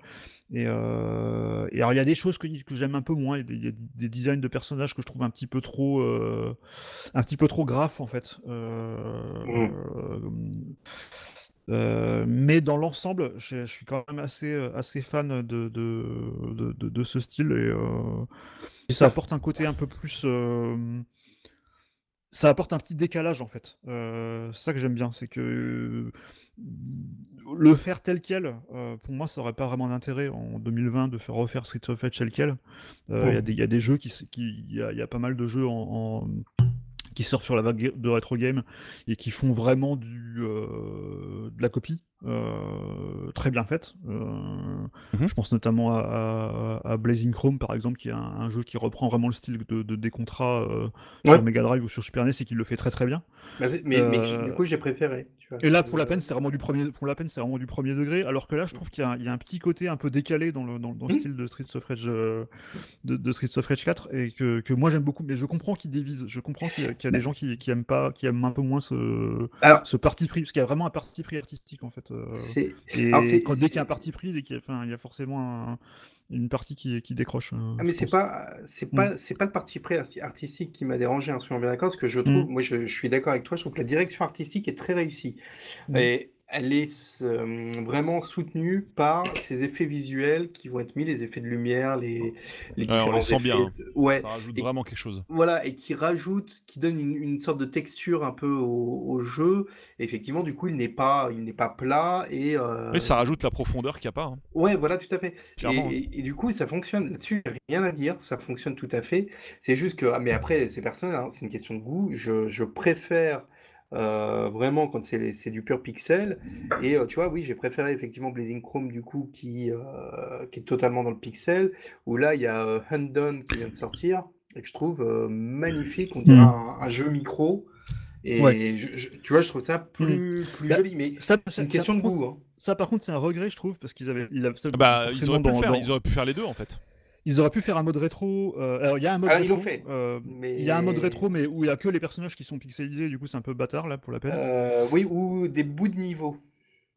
et, euh, et alors il y a des choses que, que j'aime un peu moins, il y a des, il y a des designs de personnages que je trouve un petit peu trop, euh, un petit peu trop graphes en fait. Euh, Mm. Euh, mais dans l'ensemble, je, je suis quand même assez, euh, assez fan de, de, de, de- de ce style et, euh, et ça apporte un côté un peu plus. euh, ça apporte un petit décalage en fait. C'est ça que j'aime bien, c'est que le faire tel quel, pour moi, ça aurait pas vraiment d'intérêt en 2020 de faire refaire Street of tel quel. Il y a des- il y, a des jeux qui, il y a, il y a pas mal de jeux en, en- qui sortent sur la vague de rétro game et qui font vraiment du euh, de la copie euh, très bien faite. Euh, Mhm. Je pense notamment à, à- à Blazing Chrome par exemple, qui est un, un jeu qui reprend vraiment le style de, de des contrats euh, Ouais. sur Mega Drive ou sur Super NES et qui le fait très très bien. Bah, mais, mais Euh, du coup, j'ai préféré. tu vois, Et là, pour la peine, c'est vraiment du premier, pour la peine, c'est vraiment du premier degré. Alors que là, je trouve qu'il y, a un- il y a un petit côté un peu décalé dans le, dans, dans le Mhm. style de Streets of Rage, de, de Streets of Rage 4 et que, que moi j'aime beaucoup. Mais je comprends qu'il divise. Je comprends qu'il y a, qu'il y a des gens qui, qui aiment pas, qui aiment un peu moins ce, Alors, ce parti pris, parce qu'il y a vraiment un parti pris artistique en fait. Euh, c'est. et alors, c'est- quand, dès qu'il y a un parti pris, dès qu'il y a, enfin, il y a forcément un- une partie qui, qui décroche. euh, Ah, mais je c'est pense. pas, c'est Mm. pas, c'est pas le parti arti- artistique qui m'a dérangé, hein, soyons bien d'accord, parce que je trouve, Mm. moi, je, je suis d'accord avec toi, je trouve que la direction artistique est très réussie. Mm. Et elle est euh, vraiment soutenue par ces effets visuels qui vont être mis, les effets de lumière, les, les Ouais, on différents les sent bien, hein. Ouais. Ça rajoute Et- vraiment quelque chose. Voilà, et qui rajoute, qui donne une, une sorte de texture un peu au, au jeu. Et effectivement, du coup, il n'est pas, il n'est pas plat et. euh, Mais ça rajoute la profondeur qu'il n'y a pas. hein. Ouais, voilà, tout à fait. Et, hein. et- et du coup, ça fonctionne là-dessus, rien à dire, ça fonctionne tout à fait. C'est juste que, ah, mais après, c'est personnel, hein, c'est une question de goût. Je, je préfère euh, vraiment quand c'est du pur pixel. Et euh, tu vois, oui, j'ai préféré effectivement Blazing Chrome, du coup, qui, euh, qui est totalement dans le pixel. Où là, il y a euh, Undone qui vient de sortir et que je trouve euh, magnifique. On dirait Mhm. un, un jeu micro. Et Ouais. je- je- tu vois, je trouve ça plus, plus Bah, joli. Mais Ça, c'est une question de par contre, goût. hein. Ça, par contre, c'est un regret, je trouve, parce qu'ils avaient, ils avaient- Ah Bah, ils auraient dans- faire. dans- Ils auraient pu faire les deux en fait. Ils auraient pu faire un mode rétro. euh, alors, il y a un mode Ah, rétro. fait. euh, Mais- Il y a un mode rétro, mais où il y a que les personnages qui sont pixelisés. Du coup, c'est un peu bâtard là pour la peine. Euh, oui, ou des bouts de niveau.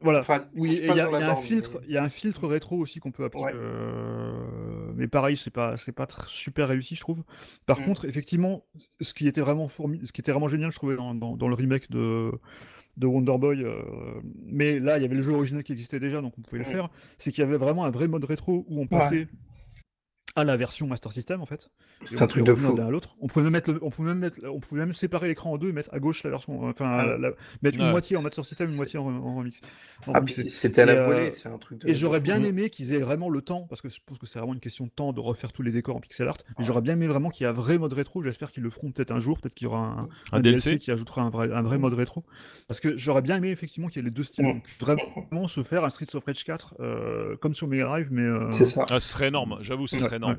voilà. Enfin, Oui, il y a, y un filtre. mais- Il y a un filtre rétro aussi qu'on peut appliquer. Ouais. Mais pareil, c'est pas, c'est pas super réussi, je trouve. Par Mm. contre, effectivement, ce qui était vraiment ce qui était vraiment génial, je trouvais dans, dans- dans le remake de de Wonder Boy, euh, mais là il y avait le jeu original qui existait déjà, donc on pouvait le Mm. faire. C'est qu'il y avait vraiment un vrai mode rétro où on passait à la version Master System en fait. C'est un truc de fou. à l'autre. On pouvait même mettre, le- on pouvait même mettre, on pouvait même séparer l'écran en deux et mettre à gauche la version, enfin Ah. la- la- mettre une Ouais. moitié en Master System, une moitié en, en remix. en Ah, c'était à la euh, volée, c'est un truc de. Et j'aurais bien aimé qu'ils aient vraiment le temps, parce que je pense que c'est vraiment une question de temps de refaire tous les décors en pixel art. Mais j'aurais bien aimé vraiment qu'il y ait un vrai mode rétro. J'espère qu'ils le feront peut-être un jour. Peut-être qu'il y aura un, Un un DLC. DLC qui ajoutera un vrai, un vrai mode rétro. Parce que j'aurais bien aimé effectivement qu'il y ait les deux styles. Mm. Donc, vraiment se faire un Streets of Rage 4 euh, comme sur Mega Drive, mais. euh, C'est ça. Ah, ce serait énorme, j'avoue, ce Ouais, serait énorme. Ouais.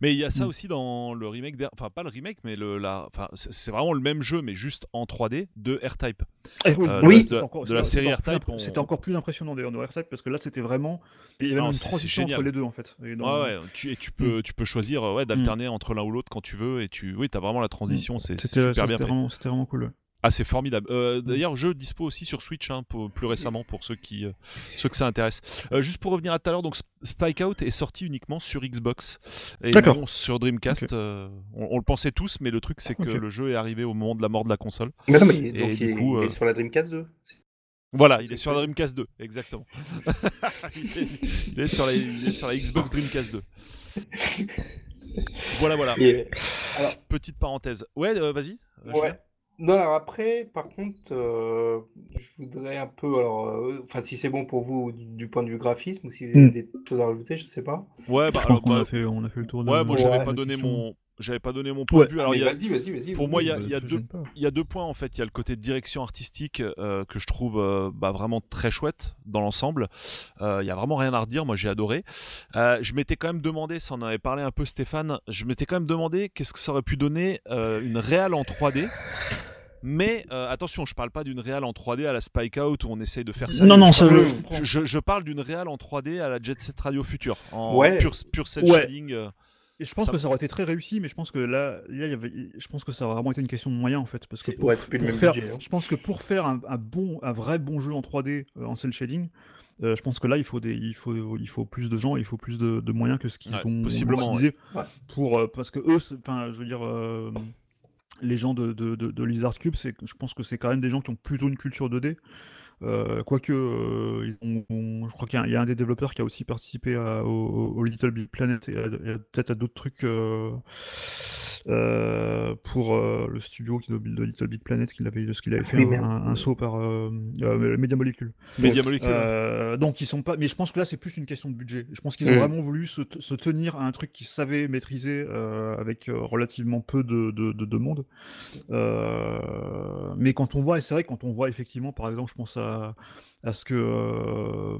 Mais il y a ça Mm. aussi dans le remake, enfin pas le remake, mais le, la, c'est vraiment le même jeu, mais juste en 3D de R-Type. Eh oui, Euh, Oui. de, encore- de la série R-Type. on- C'était encore plus impressionnant d'ailleurs dans R-Type parce que là c'était vraiment. Il y avait Non, même une transition entre les deux en fait. Et dans- Ouais, ouais, tu, et tu peux, tu peux choisir euh, ouais, d'alterner entre l'un ou l'autre quand tu veux, et tu, oui, t'as vraiment la transition, c'est super bien c'était fait. vraiment, c'était vraiment cool. Ah, c'est formidable. Euh, D'ailleurs, jeu dispo aussi sur Switch, hein, pour- plus récemment pour ceux qui, euh, ceux que ça intéresse. Euh, juste pour revenir à tout à l'heure, donc Sp- Spike Out est sorti uniquement sur Xbox et non sur Dreamcast. On, on le pensait tous, mais le truc c'est que le jeu est arrivé au moment de la mort de la console. Mais non, mais Et donc du il, coup, il est sur la Dreamcast 2. Voilà, il est sur la. Dreamcast 2, exactement. il, est, il est sur la, il est sur la Xbox Dreamcast 2. Voilà, voilà. Et- Petite parenthèse. Ouais, euh, vas-y. euh, Ouais. Non, alors après, par contre, euh, je voudrais un peu, alors, euh, enfin, si c'est bon pour vous du, du point de vue graphisme ou si vous avez Mm. des choses à rajouter, je sais pas. Ouais, bah, Je alors, pense qu'on bah, a fait, on a fait le tour de. ouais, moi Ouais, j'avais la pas donné question. mon, j'avais pas donné mon point Ouais. de vue. Alors Mais il y a- vas-y, vas-y, vas-y. pour moi, il y a- y deux- y a points en fait. Il y a le côté direction artistique euh, que je trouve euh, bah, vraiment très chouette dans l'ensemble. Euh, Il y a vraiment rien à redire. Moi, j'ai adoré. Euh, je m'étais quand même demandé, ça en avait parlé un peu Stéphane. Je m'étais quand même demandé qu'est-ce que ça aurait pu donner euh, une réale en 3D. Mais euh, attention, je parle pas d'une réale en 3D à la Spike Out où on essaye de faire ça. Non, non, Je ça parle- je je- parle d'une réale en 3D à la Jet Set Radio Future, en Ouais. pure, pure cel Ouais. shading. euh. Et je pense Ça- que ça aurait été très réussi, mais je pense que là, là il y avait, je pense que ça aurait vraiment été une question de moyens en fait, parce que pour, ouais, faire, budget, hein. je pense que pour faire un, un bon, un vrai bon jeu en 3D euh, en cel shading, euh, je pense que là il faut des, il faut, il faut plus de gens, il faut plus de, de moyens que ce qu'ils Ouais, ont possiblement, utilisé ouais. pour, euh, parce que eux, enfin, je veux dire. euh, les gens de, de, de, de Lizard Cube, c'est, je pense que c'est quand même des gens qui ont plutôt une culture 2D. Euh, quoique, euh, je crois qu'il y, a un- des développeurs qui a aussi participé à- au, Little Big Planet et, peut-être à d'autres trucs euh, pour euh, le studio qui- de, de Little Big Planet, qu'il avait, ce qu'il avait fait Oui, un, merde. un- un saut par euh, euh, Media Molecule. Media Molecule. Euh, donc ils sont pas. Mais je pense que là c'est plus une question de budget. Je pense qu'ils ont vraiment voulu se, t- se tenir à un truc qu'ils savaient maîtriser euh, avec relativement peu de, de, de- de monde. Euh, mais quand on voit, et c'est vrai quand on voit effectivement, par exemple, je pense à, à ce que euh,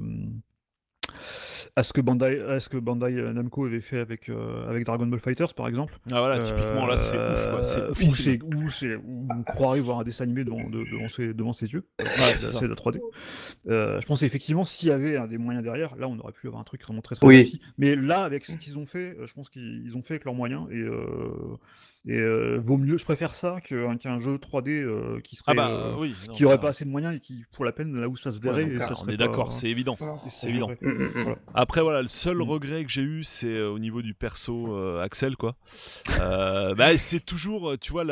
à ce que Bandai, à ce que Bandai Namco avait fait avec euh, avec Dragon Ball Fighters, par exemple. Ah voilà, typiquement là c'est ouf quoi. C'est Euh, où c'est où c'est où on croirait voir un dessin animé devant, de- devant, ses, devant ses yeux. Ouais, c'est de la 3D. Euh, je pense effectivement s'il y avait un des moyens derrière, là on aurait pu avoir un truc vraiment très très Oui. réussi. Mais là avec ce qu'ils ont fait, je pense qu'ils ils ont fait avec leurs moyens et euh, et euh, vaut mieux. Je préfère ça qu'un qu'un jeu 3D euh, qui serait Ah bah euh, oui. non, qui aurait bah, pas assez de moyens et qui pour la peine là où ça se ouais, verrait. donc et là, ça on est d'accord, c'est évident. c'est évident. Mm, mm, mm. Voilà. Après voilà, le seul regret que j'ai eu, c'est euh, au niveau du perso euh, Axel quoi. Euh, bah, c'est toujours, tu vois,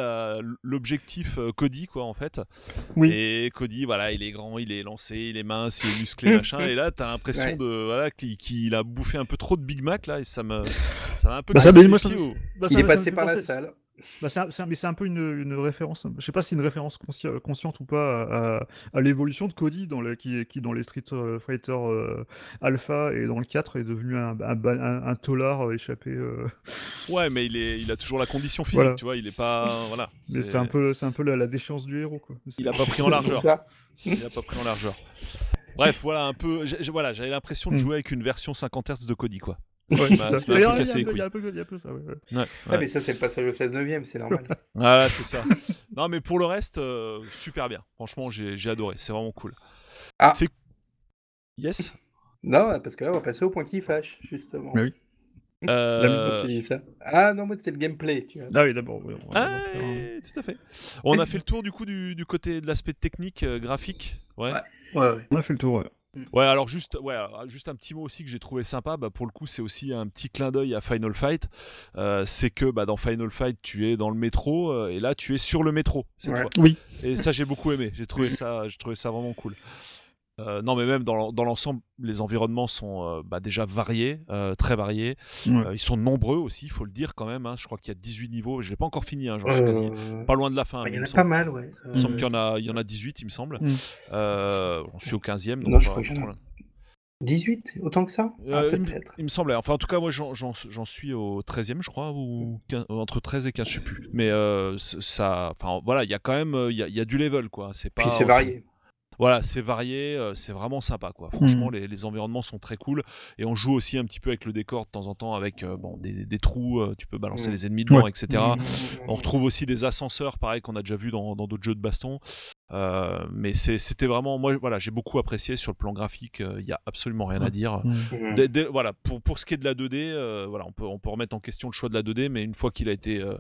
l'objectif Cody quoi en fait. Oui. Et Cody, voilà, il est grand, il est lancé, il est mince, il est musclé machin. Et là, t'as l'impression Ouais. de voilà qu'il qu'il a bouffé un peu trop de Big Mac là et ça me ça m'a un peu Bah, ça, les moi, ça bah, Il est passé par la salle. Bah, c'est un- mais c'est un peu une, une référence. Je sais pas si c'est une référence consci- consciente ou pas à, à- à l'évolution de Cody dans le, qui, qui dans les Street euh, Fighter euh, Alpha et dans le 4 est devenu un, un, ba- un- un tolard euh, échappé. euh. Ouais, mais il est, il a toujours la condition physique, Voilà. tu vois. Il est pas, voilà. Mais c'est un peu, c'est un peu la, la déchéance du héros quoi. Il a pas pris en largeur. Il a pas pris en largeur. Bref, voilà un peu. Voilà, j'avais l'impression de Mm. jouer avec une version 50 Hz de Cody, quoi. Ouais, Bah, ça Il y un a- peu il y a cassé les un peu- il y couilles. a un peu- il y a un peu ça. ouais, ouais. Ouais, Ah, mais ça, c'est le passage au 16 neuvième, c'est normal. Voilà, c'est ça. non, mais pour le reste, euh, super bien. Franchement, j'ai j'ai adoré. C'est vraiment cool. Ah. C'est. Yes? non, parce que là, on va passer au point qui fâche, justement. Mais oui. Euh, ça. Ah non, moi, c'était le gameplay, tu vois. Ah oui, d'abord. oui, ah, un- tout à fait. On a fait le tour du coup du, du côté de l'aspect technique, euh, graphique. Ouais. Ouais. Ouais, ouais. On a fait le tour. Ouais. Ouais, alors juste, ouais, alors, juste un petit mot aussi que j'ai trouvé sympa. Bah, pour le coup, c'est aussi un petit clin d'œil à Final Fight. Euh, c'est que bah, dans Final Fight, tu es dans le métro euh, et là, tu es sur le métro cette Ouais. fois. Oui. Et ça, j'ai beaucoup aimé. J'ai trouvé ça, j'ai trouvé ça vraiment cool. Euh, non, mais même dans l'en- dans l'ensemble, les environnements sont euh, bah, déjà variés, euh, très variés. Ouais. Euh, ils sont nombreux aussi, il faut le dire quand même. hein. Je crois qu'il y a 18 niveaux. Je l'ai pas encore fini, hein, j'en suis quasi Euh, pas loin de la fin. bah, Il y en a semble- pas mal, ouais. il me semble Euh, qu'il y en a, il y en a 18, il me semble. Mm. On suis au 15e. Donc Non, je crois loin. 18 Autant que ça? Ah, Euh, il, il me semblait. Enfin, en tout cas, moi, j'en- suis au 13e, je crois, ou 15 entre 13 et 15, je sais plus. Mais euh, ça, enfin, voilà, il y a quand même, il y a, y a du level, quoi. Pas. Puis c'est varié. Voilà, c'est varié, euh, c'est vraiment sympa, quoi. Franchement, Mhm. les, les environnements sont très cool et on joue aussi un petit peu avec le décor de temps en temps, avec euh, bon, des, des trous, euh, tu peux balancer Mhm. les ennemis dedans, Ouais. etc. Mmh, On retrouve aussi des ascenseurs, pareil qu'on a déjà vu dans dans d'autres jeux de baston. Euh, mais c'était vraiment, moi, voilà, j'ai beaucoup apprécié sur le plan graphique. euh, Il y a absolument rien à dire. Mm. Mmh. Voilà, pour, pour ce qui est de la 2D, euh, voilà, on peut, on peut remettre en question le choix de la 2D, mais une fois qu'il a été, euh,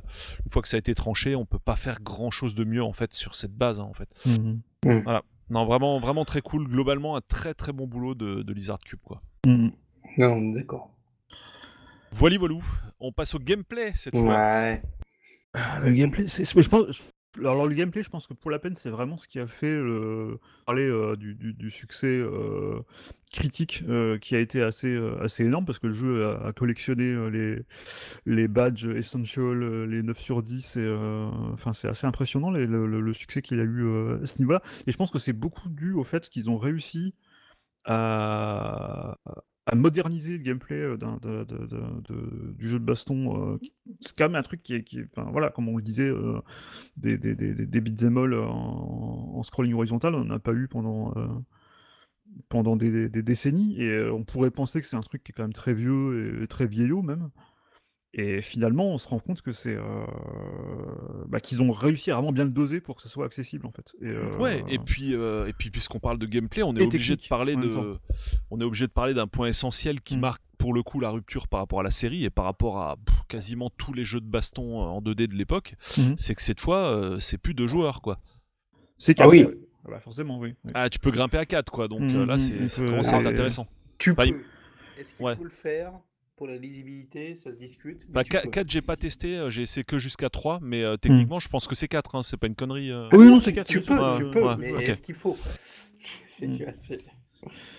une fois que ça a été tranché, on peut pas faire grand chose de mieux en fait sur cette base, hein, en fait. Mm. Non, vraiment, vraiment très cool. Globalement, un très très bon boulot de, de Lizard Cube, quoi. Mm. Non, on est d'accord. Voilà, voilou. On passe au gameplay cette fois. Ouais. Ah, Le gameplay, c'est, c'est- je pense, je- alors le gameplay, je pense que pour la peine, c'est vraiment ce qui a fait le, parler euh, du, succès euh, critique euh, qui a été assez, euh, assez énorme parce que le jeu a, collectionné euh, les, les badges essential, euh, les 9 sur 10, et euh, c'est assez impressionnant le, succès qu'il a eu euh, à ce niveau-là. Et je pense que c'est beaucoup dû au fait qu'ils ont réussi à, à moderniser le gameplay euh, du jeu de baston. euh, c'est quand même un truc qui est, voilà, comme on le disait, euh, des, des, des, des beat'em en, scrolling horizontal, on n'en a pas eu pendant, pendant des, décennies, et on pourrait penser que c'est un truc qui est quand même très vieux et très vieillot même. Et finalement, on se rend compte que c'est euh, bah, qu'ils ont réussi à vraiment bien le doser pour que ce soit accessible en fait. Et, euh, Ouais, et puis, euh, et puis puisqu'on parle de gameplay, on est Et obligé de parler de, on est obligé de parler d'un point essentiel qui Mm. marque pour le coup la rupture par rapport à la série et par rapport à pff, quasiment tous les jeux de baston en 2D de l'époque, Mhm. c'est que cette fois, euh, c'est plus deux joueurs quoi. c'est Ah oui. ah bah, forcément, oui. oui. Ah, tu peux grimper à 4 quoi, donc là mhm, c'est on ça peut- commence à être intéressant. Tu Enfin, il- peux. Est-ce qu'il Ouais. faut le faire pour la lisibilité Ça se discute. Bah, tu peux. 4, j'ai pas testé, euh, j'ai essayé que jusqu'à 3, mais Hmm. euh, techniquement je pense que c'est 4, hein, c'est pas une connerie. euh. Oui, non, c'est quatre, Tu bien sûr. peux, tu peux, ouais, mais ok. est-ce qu'il faut? C'est c'est-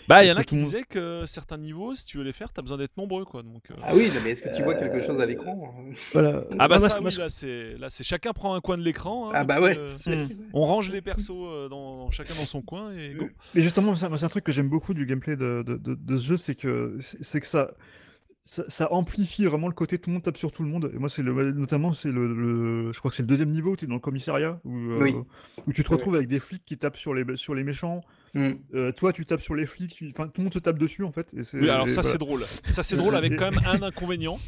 Bah, il y en a qui disaient que certains niveaux, si tu veux les faire, t'as besoin d'être nombreux, quoi. Donc, euh, Ah oui, non, mais est-ce que tu vois quelque chose à l'écran? Voilà. Ah bah ça, oui, là, c'est là, c'est chacun prend un coin de l'écran. hein, Ah bah ouais. euh, c'est- on range les persos euh, dans chacun dans son coin et go. Mais justement, c'est un truc que j'aime beaucoup du gameplay de, de- de- de ce jeu, c'est que, c'est que ça, ça, ça amplifie vraiment le côté tout le monde tape sur tout le monde. Et moi, c'est le, notamment, c'est le, le- je crois que c'est le deuxième niveau, tu es dans le commissariat, où, euh, Oui. où tu te retrouves avec des flics qui tapent sur les, sur les méchants. Hmm. Euh, toi, tu tapes sur les flics, tu- enfin, tout le monde se tape dessus, en fait. Et Oui, alors et ça voilà. c'est drôle. Ça c'est drôle avec quand même un inconvénient.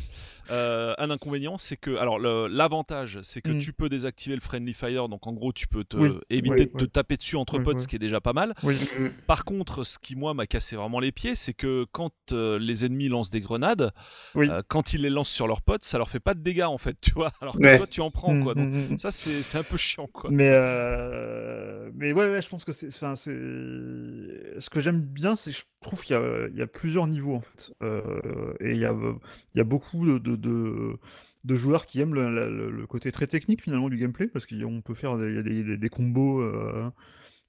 Euh, un inconvénient, c'est que alors l'avantage, c'est que Mm. tu peux désactiver le friendly fire, donc en gros tu peux te Oui, éviter oui, de te taper dessus entre Oui, potes, oui. ce qui est déjà pas mal. Oui. Par contre, ce qui moi m'a cassé vraiment les pieds, c'est que quand euh, les ennemis lancent des grenades, Oui. euh, quand ils les lancent sur leurs potes, ça leur fait pas de dégâts en fait, tu vois. Alors que Ouais. toi tu en prends Mm, quoi. Donc mm, mm. ça c'est un peu chiant quoi. Mais, euh, mais ouais, ouais, je pense que c'est. Enfin, c'est. Ce que j'aime bien, c'est que je trouve qu'il y a, plusieurs niveaux, en fait. Euh, et il y a, beaucoup de, joueurs qui aiment le, côté très technique, finalement, du gameplay, parce qu'on peut faire des, combos. euh,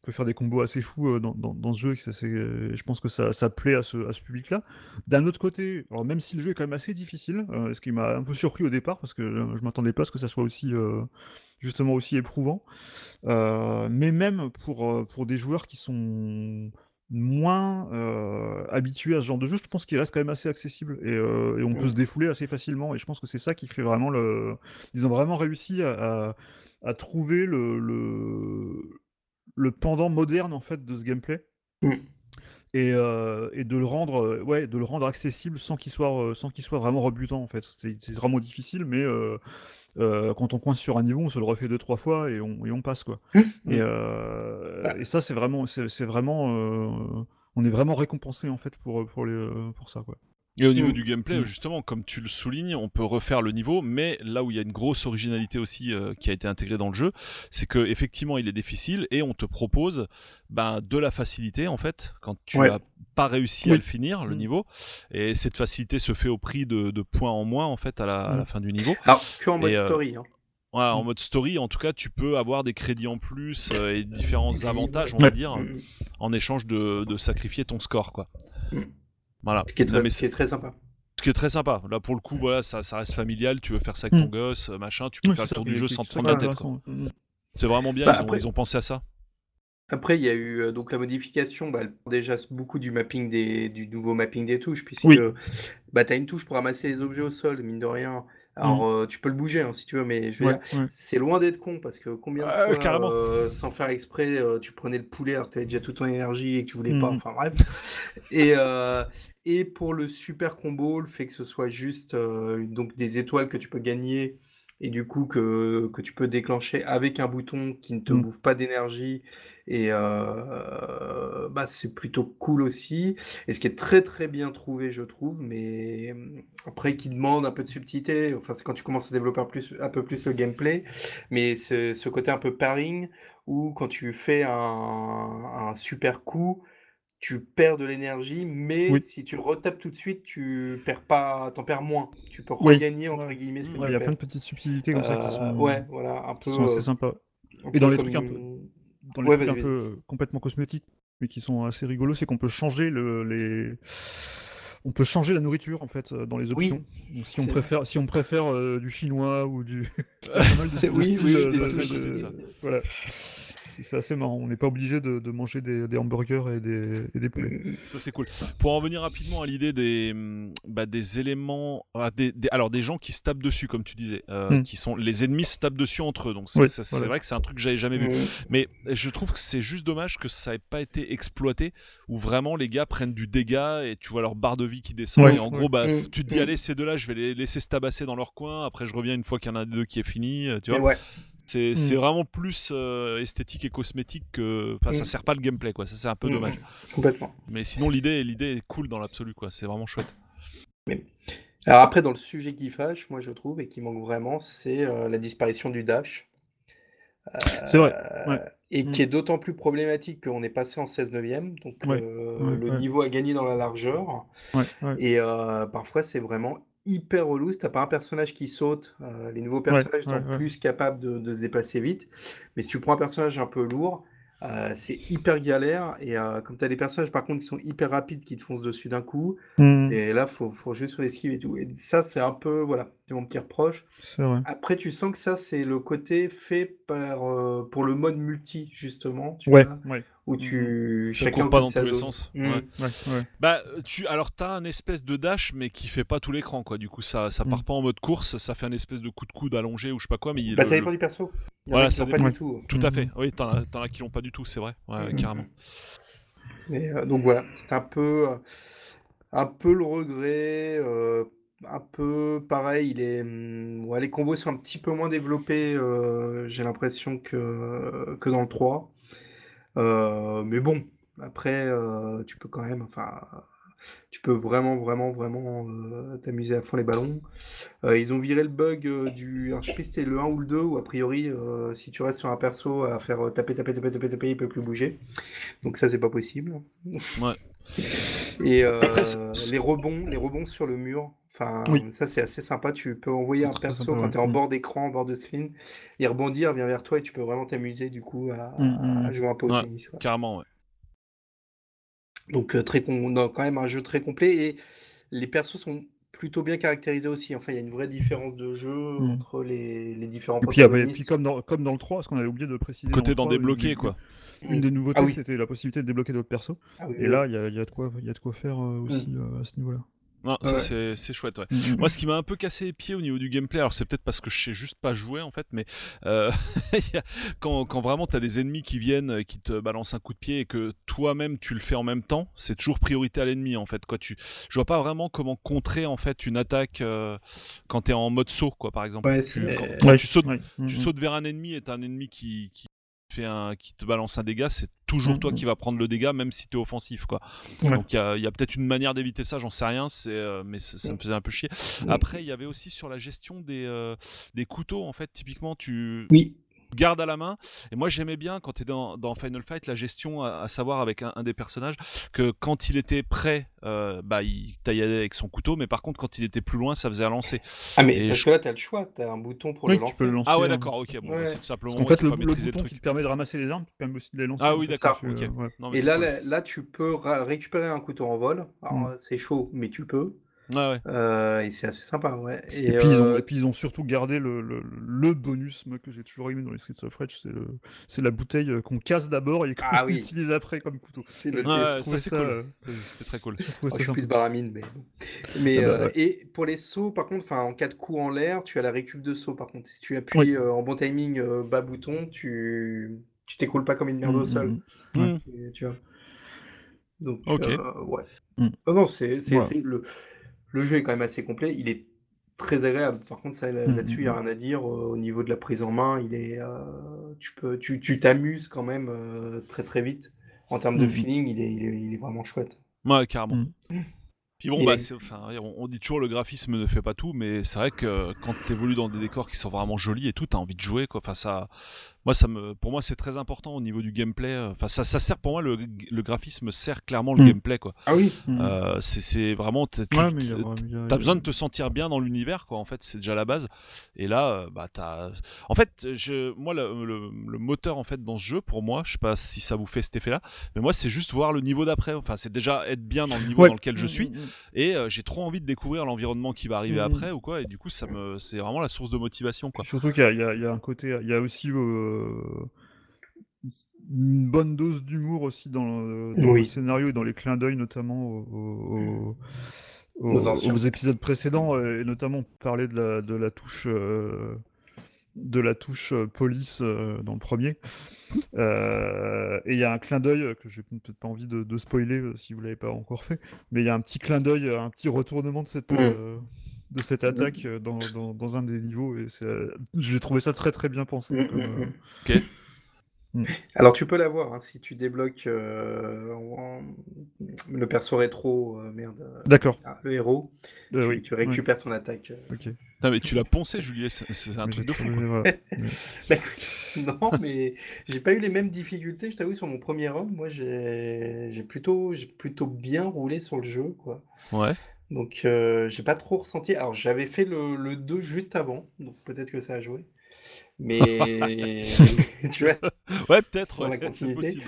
on peut faire des combos assez fous euh, dans, dans- ce jeu, et je pense que ça, plaît à ce, public-là. D'un autre côté, alors même si le jeu est quand même assez difficile, ce qui m'a un peu surpris au départ, parce que je, je m'attendais pas à ce que ça soit aussi, justement aussi éprouvant, mais même pour des joueurs qui sont moins euh, habitués à ce genre de jeu, je pense qu'il reste quand même assez accessible et, euh, et on peut se défouler assez facilement. Et je pense que c'est ça qui fait vraiment le. Ils ont vraiment réussi à, à- à trouver le, le, le pendant moderne en fait de ce gameplay. Mm. Et, euh, et de le rendre ouais de le rendre accessible sans qu'il soit sans qu'il soit vraiment rebutant en fait c'est c'est vraiment difficile mais euh, euh, quand on coince sur un niveau on se le refait deux trois fois et on, et on passe quoi Mm. et, euh, Ouais. et ça c'est vraiment c'est vraiment euh, on est vraiment récompensé en fait pour pour les pour ça quoi Et au niveau Mm. du gameplay, Mm. justement, comme tu le soulignes, on peut refaire le niveau, mais là où il y a une grosse originalité aussi euh, qui a été intégrée dans le jeu, c'est que effectivement il est difficile et on te propose ben, de la facilité en fait quand tu Ouais. as pas réussi à le finir le Mm. niveau et cette facilité se fait au prix de, de points en moins en fait à la, à la fin du niveau. Alors, que en mode Et, euh, story. hein. Ouais, en mode story, en tout cas, tu peux avoir des crédits en plus euh, et différents avantages, on va dire, en échange de, de sacrifier ton score, quoi. Voilà. Ce qui est Non, très, mais ce qui est très sympa. ce qui est très sympa. Là, pour le coup, voilà, ça, ça reste familial. Tu veux faire ça avec ton Mm. gosse, euh, machin, tu peux Oui, faire c'est le tour du jeu sans te prendre la tête. quoi. intéressants. Mm. C'est vraiment bien. Bah, ils, ont, après- ils ont pensé à ça. Après, il y a eu euh, donc la modification, bah, déjà beaucoup du mapping des, du nouveau mapping des touches, puisque Oui. bah, tu as une touche pour ramasser les objets au sol, mine de rien. Alors, euh, tu peux le bouger hein, si tu veux, mais je veux. Ouais, dire, ouais. c'est loin d'être con parce que combien de Euh, fois, carrément. euh, sans faire exprès, euh, tu prenais le poulet alors que tu avais déjà toute ton énergie et que tu voulais pas, Mhm. enfin bref. Et, et pour le super combo, le fait que ce soit juste donc des étoiles que tu peux gagner et du coup que, que tu peux déclencher avec un bouton qui ne te Mhm. bouffe pas d'énergie. Et euh, bah, c'est plutôt cool aussi. Et ce qui est très très bien trouvé, je trouve, mais hum, après qui demande un peu de subtilité, enfin c'est quand tu commences à développer un, plus, un peu plus le gameplay, mais ce, ce côté un peu pairing, où quand tu fais un, un super coup, tu perds de l'énergie, mais Oui. si tu retapes tout de suite, tu perds pas, t'en perds moins. Tu peux Oui. regagner entre Ouais. guillemets ce que Ouais, tu il y a plein de petites subtilités comme ça qui Euh, sont, ouais, voilà, un qui peu, sont assez euh, sympas. un Et dans les trucs un peu- une- Dans les Ouais, trucs un peu euh, complètement cosmétiques, mais qui sont assez rigolos, c'est qu'on peut changer le, les. On peut changer la nourriture en fait euh, dans les Oui, options. Donc, si on préfère, si on préfère du chinois ou du. De- de Oui, oui, de- de- ça. Voilà. C'est assez marrant. On n'est pas obligé de, de manger des, des hamburgers et des, et des poulets. Ça c'est cool. Pour en venir rapidement à l'idée des, hum, bah, des éléments, ah, des, des- alors des gens qui se tapent dessus comme tu disais, euh, Mm. qui sont les ennemis se tapent dessus entre eux. Donc c'est Oui, voilà. vrai que c'est un truc que j'avais jamais vu. Mm. Mais je trouve que c'est juste dommage que ça ait pas été exploité, où vraiment les gars prennent du dégât et tu vois leur barre de vie qui descend. Ouais, et en ouais. gros, bah, Mm. tu te dis, Mm. allez, ces deux-là, je vais les laisser se tabasser dans leur coin. Après, je reviens une fois qu'il y en a un des deux qui est fini. euh, Tu vois, ouais, c'est Mm. c'est vraiment plus euh, esthétique et cosmétique que. Enfin, ça Mm. sert pas le gameplay, quoi. Ça, c'est un peu Mm. dommage. complètement. Mais sinon, l'idée l'idée est cool dans l'absolu, quoi. C'est vraiment chouette. Alors après, dans le sujet qui fâche, moi je trouve, et qui manque vraiment, c'est euh, la disparition du dash. C'est vrai, Euh, ouais. Et qui est d'autant plus problématique qu'on est passé en 16 neuvième, donc Ouais, euh, ouais, le ouais. niveau a gagné dans la largeur. Ouais, ouais. Et euh, parfois, c'est vraiment hyper relou. Si t'as pas un personnage qui saute, euh, les nouveaux personnages ouais, sont ouais. plus capables de, de se déplacer vite. Mais si tu prends un personnage un peu lourd, Euh, c'est hyper galère et euh, comme tu as des personnages par contre qui sont hyper rapides qui te foncent dessus d'un coup Hmm, et là faut, faut jouer sur l'esquive et tout et ça c'est un peu voilà c'est mon petit reproche vrai. après tu sens que ça c'est le côté fait par pour le mode multi justement tu Ouais, vois, ouais. Où tu Ça chacun pas dans tous les sens. Mm. ouais. ouais, ouais. Bah, tu, alors t'as un espèce de dash, mais qui fait pas tout l'écran, quoi. Du coup, ça, ça part Mm. pas en mode course, ça fait un espèce de coup de coude allongé ou je sais pas quoi, mais il, bah le- ça le- dépend du perso il y en Voilà, ça pas dépend. du tout tout à Mm. fait. Oui, t'en as, t'en as qui l'ont pas du tout, c'est vrai. Ouais, carrément. Mais, euh, donc voilà, c'est un peu, euh, un peu le regret, euh, un peu pareil. Il est, ouais, les combos sont un petit peu moins développés, euh, j'ai l'impression que, que dans le 3. Euh, mais bon, après, euh, tu peux quand même, enfin, tu peux vraiment, vraiment, vraiment euh, t'amuser à fond les ballons. Ils ont viré le bug du, alors, je sais plus si c'était le 1 ou le 2, où a priori, si tu restes sur un perso à faire taper, taper, taper, taper, taper, il peut plus bouger. Donc ça, c'est pas possible. Ouais. Et les rebonds, les rebonds sur le mur, enfin, Oui. ça c'est assez sympa. Tu peux envoyer un perso sympa, quand ouais. tu es en Mm. bord d'écran, en bord de screen, il rebondit, il revient vers toi et tu peux vraiment t'amuser du coup à, Mm, mm. à jouer un peu au Ouais. tennis. quoi. Carrément, ouais. Donc euh, très con... non, quand même un jeu très complet et les persos sont plutôt bien caractérisés aussi. Enfin, il y a une vraie différence de jeu Mm. entre les, les différents Et puis, ouais, et puis comme, dans, comme dans le 3, ce qu'on avait oublié de préciser. Côté dans d'en le 3, une débloquer, quoi. Une des nouveautés, Ah oui. c'était la possibilité de débloquer d'autres persos. Ah oui, Et oui. là, il y y a de quoi, il y a de quoi faire euh, aussi euh, à ce niveau-là. Non, ça Ouais. c'est c'est chouette, ouais. Mm, mm. Moi, ce qui m'a un peu cassé les pieds au niveau du gameplay, alors c'est peut-être parce que je sais juste pas jouer en fait, mais euh, quand, quand vraiment t'as des ennemis qui viennent, qui te balancent un coup de pied et que toi-même tu le fais en même temps, c'est toujours priorité à l'ennemi en fait. Quoi, tu, je vois pas vraiment comment contrer en fait une attaque euh, quand t'es en mode saut, quoi, par exemple. Ouais, Tu- c'est- quand, quand Ouais, tu sautes, ouais. Mm, tu mm. sautes vers un ennemi et t'as un ennemi qui, qui fait un, qui te balance un dégât, c'est toujours Mhm. toi qui va prendre le dégât, même si t'es offensif, quoi. Ouais. Donc il y a, peut-être une manière d'éviter ça, j'en sais rien, euh, mais ça, ça me faisait un peu chier. Après, il y avait aussi sur la gestion des, euh, des couteaux, en fait, typiquement, tu Oui. Gardes à la main. Et moi, j'aimais bien quand tu es dans, dans Final Fight la gestion, à, à savoir avec un, un des personnages, que quand il était prêt, euh, bah, il taillait avec son couteau, mais par contre, quand il était plus loin, ça faisait à lancer. Ah mais Et parce je- que là, tu as le choix, tu as un bouton pour Oui, le tu lancer. peux le lancer. Ah ouais, hein. d'accord, ok, bon, Ouais. bah, c'est tout simplement Parce qu'en fait, le, le bouton le qui te permet de ramasser les armes te permet aussi de les lancer. Ah en oui, d'accord, Ça. ok. Euh, ouais. Non, mais Et là, cool. là, là, tu peux récupérer un couteau en vol. Alors, Mm. euh, c'est chaud, mais tu peux. Ouais. Euh, et c'est assez sympa, ouais. Et, Et, puis, ils ont, euh, et puis ils ont surtout gardé le, le, le bonus moi, que j'ai toujours aimé dans les Streets of Rage, c'est le- c'est la bouteille euh, qu'on casse d'abord et qu'on Ah oui. utilise après comme couteau. c'est le Ouais, test. ouais, trouvais ça c'est ça, cool. C'était très cool. Oh, je suis plus de baramine, mais. mais Ah bah, euh, ouais. Et pour les sauts, par contre, en cas de coup en l'air, tu as la récup de saut. Par contre, si tu appuies euh, en bon timing euh, bas bouton, tu tu t'écoules pas comme une merde au Mm, sol. mm, mm. Et tu vois. Donc, Ok. euh, ouais. Mm. Non, non, c'est c'est- Voilà. c'est- le, le jeu est quand même assez complet. Il est très agréable. Par contre, Mm, là-dessus, il mm, n'y a rien à dire. Euh, au niveau de la prise en main, il est, euh, tu peux, tu tu t'amuses quand même euh, très très vite. En termes de Mm. feeling, il est, il est, il est vraiment chouette. Ouais, carrément. Mm. Puis bon, bah, enfin, on, dit toujours le graphisme ne fait pas tout, mais c'est vrai que quand tu évolues dans des décors qui sont vraiment jolis et tout, t'as envie de jouer, quoi. Enfin, ça, moi, ça me, pour moi, c'est très important au niveau du gameplay. Enfin, ça, ça sert pour moi le, le graphisme sert clairement le Mm. gameplay, quoi. Ah oui. Mm. Euh, c'est- c'est vraiment, t'as- tu- Ouais, a- besoin de te sentir bien dans l'univers, quoi. En fait, c'est déjà la base. Et là, euh, bah, t'as. En fait, je, moi, le, le- le moteur, en fait, dans ce jeu, pour moi, je sais pas si ça vous fait cet effet-là, mais moi, c'est juste voir le niveau d'après. Enfin, c'est déjà être bien dans le niveau Ouais. dans lequel je Mm, suis. mm. Et euh, j'ai trop envie de découvrir l'environnement qui va arriver après ou quoi. Et du coup, ça me, c'est vraiment la source de motivation, quoi. Surtout qu'il y, a- il y y a un côté, il y a aussi euh, une bonne dose d'humour aussi dans, le, dans Oui. le scénario et dans les clins d'œil, notamment au- au- au- Aux aux, anciens. aux épisodes précédents, euh, et notamment parler de la, de la touche. euh, de la touche euh, police euh, dans le premier. Euh, et il y a un clin d'œil euh, que j'ai peut-être pas envie de, de spoiler euh, si vous l'avez pas encore fait, mais il y a un petit clin d'œil, euh, un petit retournement de cette, Mm. De cette attaque euh, dans, dans, dans un des niveaux et c'est, euh, j'ai trouvé ça très très bien pensé. Mm, comme, mm, euh, mm. Ok. Alors tu peux l'avoir hein, si tu débloques euh, en- le perso rétro, euh, merde, D'accord. ah, le héros, Euh, tu, oui, tu récupères ton attaque. euh. ok. Putain, mais tu l'as poncé, Juliet. C'est c'est un Mais truc j'ai de fou. voilà. Non, mais j'ai pas eu les mêmes difficultés, je t'avoue, sur mon premier run. Moi, j'ai j'ai plutôt, j'ai plutôt bien roulé sur le jeu, quoi. Ouais. Donc, euh, j'ai pas trop ressenti. Alors, j'avais fait le, le 2 juste avant, donc peut-être que ça a joué. Mais tu vois, Ouais, peut-être, ouais, c'est possible.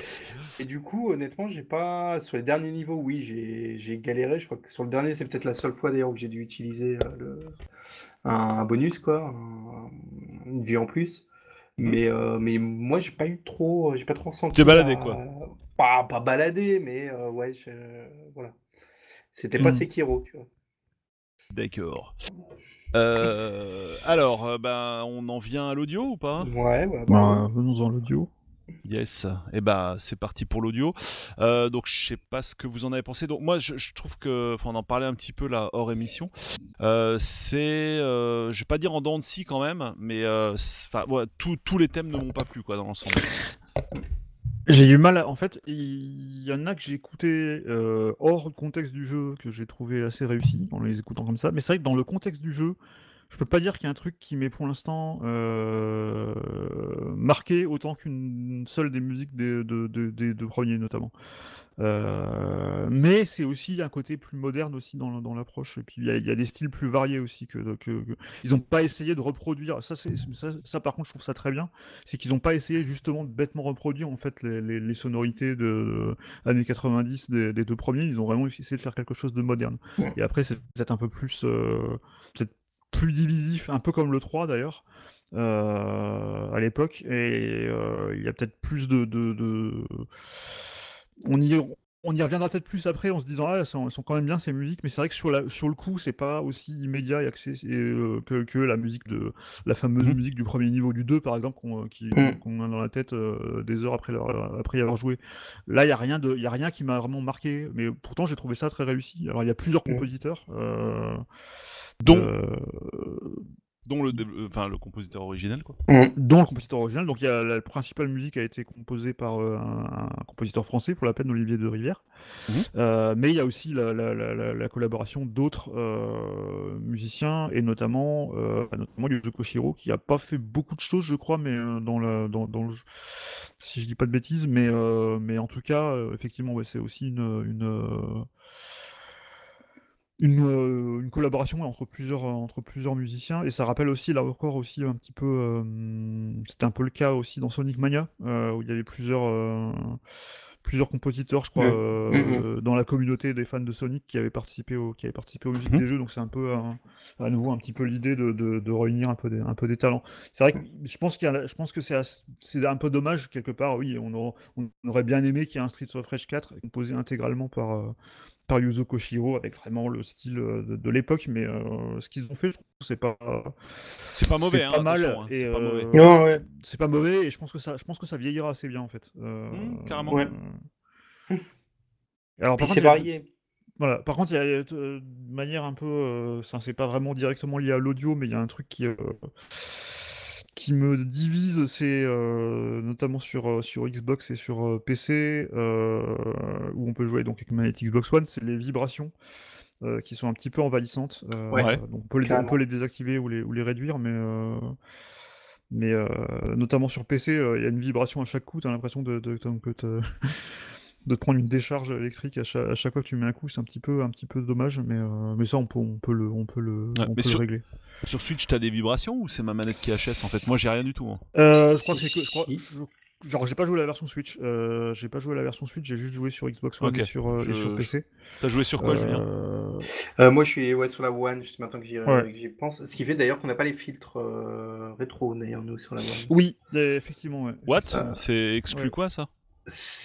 et du coup, honnêtement, j'ai pas. Sur les derniers niveaux, oui, j'ai j'ai galéré. Je crois que sur le dernier, c'est peut-être la seule fois d'ailleurs où j'ai dû utiliser euh, le... un, un bonus, quoi, un- une vie en plus. Mais, euh, mais moi, j'ai pas eu trop. J'ai pas trop ressenti. T'es baladé, la- quoi. Pas, pas baladé, mais euh, ouais, je- voilà. C'était pas Mm. Sekiro, tu vois. D'accord. Euh, alors, euh, ben, on en vient à l'audio ou pas? Ouais, ouais, bah, Bah, venons-en l'audio. Yes. Et bah, c'est parti pour l'audio. Euh, donc, je sais pas ce que vous en avez pensé. Donc, moi, je, je trouve que, enfin, on en parlait un petit peu là hors émission. Euh, c'est, euh, je vais pas dire en dents de scie quand même, mais euh, enfin, ouais, tous tous les thèmes ne m'ont pas plu quoi dans l'ensemble. J'ai eu mal, à- en fait, il y en a que j'ai écouté euh, hors du contexte du jeu que j'ai trouvé assez réussi en les écoutant comme ça. Mais c'est vrai que dans le contexte du jeu, je peux pas dire qu'il y a un truc qui m'est pour l'instant euh, marqué autant qu'une seule des musiques des, de- de- des deux premiers notamment. Euh, mais c'est aussi un côté plus moderne aussi dans, l'approche. Et puis il y, a- il y a des styles plus variés aussi que, que- que- ils n'ont pas essayé de reproduire. Ça, c'est, ça, ça, par contre, je trouve ça très bien. C'est qu'ils n'ont pas essayé justement de bêtement reproduire en fait les, les- les sonorités de, de années 90 des, des deux premiers. Ils ont vraiment essayé de faire quelque chose de moderne. Ouais. Et après, c'est peut-être un peu plus, euh, peut-être plus divisif, un peu comme le 3 d'ailleurs. euh, à l'époque et il y a peut-être plus de, de- de- on y on y reviendra peut-être plus après en se disant ah elles sont, elles sont quand même bien ces musiques mais c'est vrai que sur, la, sur le coup c'est pas aussi immédiat et accès euh, que, que la musique de la fameuse Mhm. musique du premier niveau du 2 par exemple qu'on qui- Mhm. qu'on a dans la tête euh, des heures après, leur- après y avoir joué là il y a rien de y a rien qui m'a vraiment marqué mais pourtant j'ai trouvé ça très réussi alors il y a plusieurs Mhm. compositeurs euh, Dont, euh, dont le, dé- enfin, le compositeur originel quoi. dont le compositeur original. Donc il y a la principale musique a été composée par euh, un, un compositeur français pour la peine Olivier de Rivière. Mhm. Euh, mais il y a aussi la, la- la- la- la collaboration d'autres euh, musiciens et notamment euh, notamment Yuzo Koshiro qui a pas fait beaucoup de choses je crois mais euh, dans la dans, dans le si je dis pas de bêtises mais euh, mais en tout cas euh, effectivement ouais, c'est aussi une une euh, une, euh, une collaboration entre plusieurs, euh, entre plusieurs musiciens et ça rappelle aussi là encore aussi un petit peu euh, c'était un peu le cas aussi dans Sonic Mania euh, où il y avait plusieurs euh, plusieurs compositeurs je crois Mhm. euh, dans la communauté des fans de Sonic qui avaient participé au, qui avaient participé aux musiques Mhm. des jeux donc c'est un peu un- à nouveau un petit peu l'idée de, de, de réunir un peu des, un peu des talents c'est vrai que je pense qu'il y a, je pense que c'est un peu dommage quelque part oui on, aura- on aurait bien aimé qu'il y ait un Streets of Rage 4 composé intégralement par par Yuzo Koshiro avec vraiment le style euh, de, de l'époque, mais euh, ce qu'ils ont fait, je trouve que c'est pas, C'est pas mauvais, c'est hein, pas mal, hein, et, c'est pas mauvais. euh, Non, ouais. c'est pas mauvais, et je pense que ça, je pense que ça vieillira assez bien en fait. Euh, Mmh, carrément. Ouais. Alors, par c'est contre, a- varié. voilà. Par contre, il y a euh, de manière un peu, euh, ça c'est pas vraiment directement lié à l'audio, mais il y a un truc qui euh, qui me divise, c'est euh, notamment sur euh, sur Xbox et sur euh, PC euh, où on peut jouer donc avec une manette Xbox One, c'est les vibrations. euh, qui sont un petit peu envahissantes. euh, Ouais. donc on peut, les, on Carrément. peut les désactiver ou les, ou les réduire, mais, euh, mais euh, notamment sur PC, euh, il y a une vibration à chaque coup, tu as l'impression de, de, de- que de te prendre une décharge électrique à chaque, à chaque fois que tu mets un coup, c'est un petit peu, un petit peu dommage, mais, euh, mais ça on peut, on peut le, on peut le, Ouais, on mais peut sur- le régler. Sur Switch, t'as des vibrations ou c'est ma manette qui HS en fait? Moi, j'ai rien du tout. hein. Euh, je crois que Si, c'est que, je crois- je- genre j'ai pas joué à la version Switch, euh, j'ai pas joué à la version Switch, j'ai juste joué sur Xbox One et sur, euh, et sur PC. T'as joué sur quoi, Julien? Moi, je suis ouais, sur la One, juste maintenant que j'y Ouais. que j'y pense. Ce qui fait d'ailleurs qu'on n'a pas les filtres euh, rétro, d'ailleurs, nous, sur la One. Oui, effectivement, ouais. What? Euh, C'est exclu ouais. quoi ça?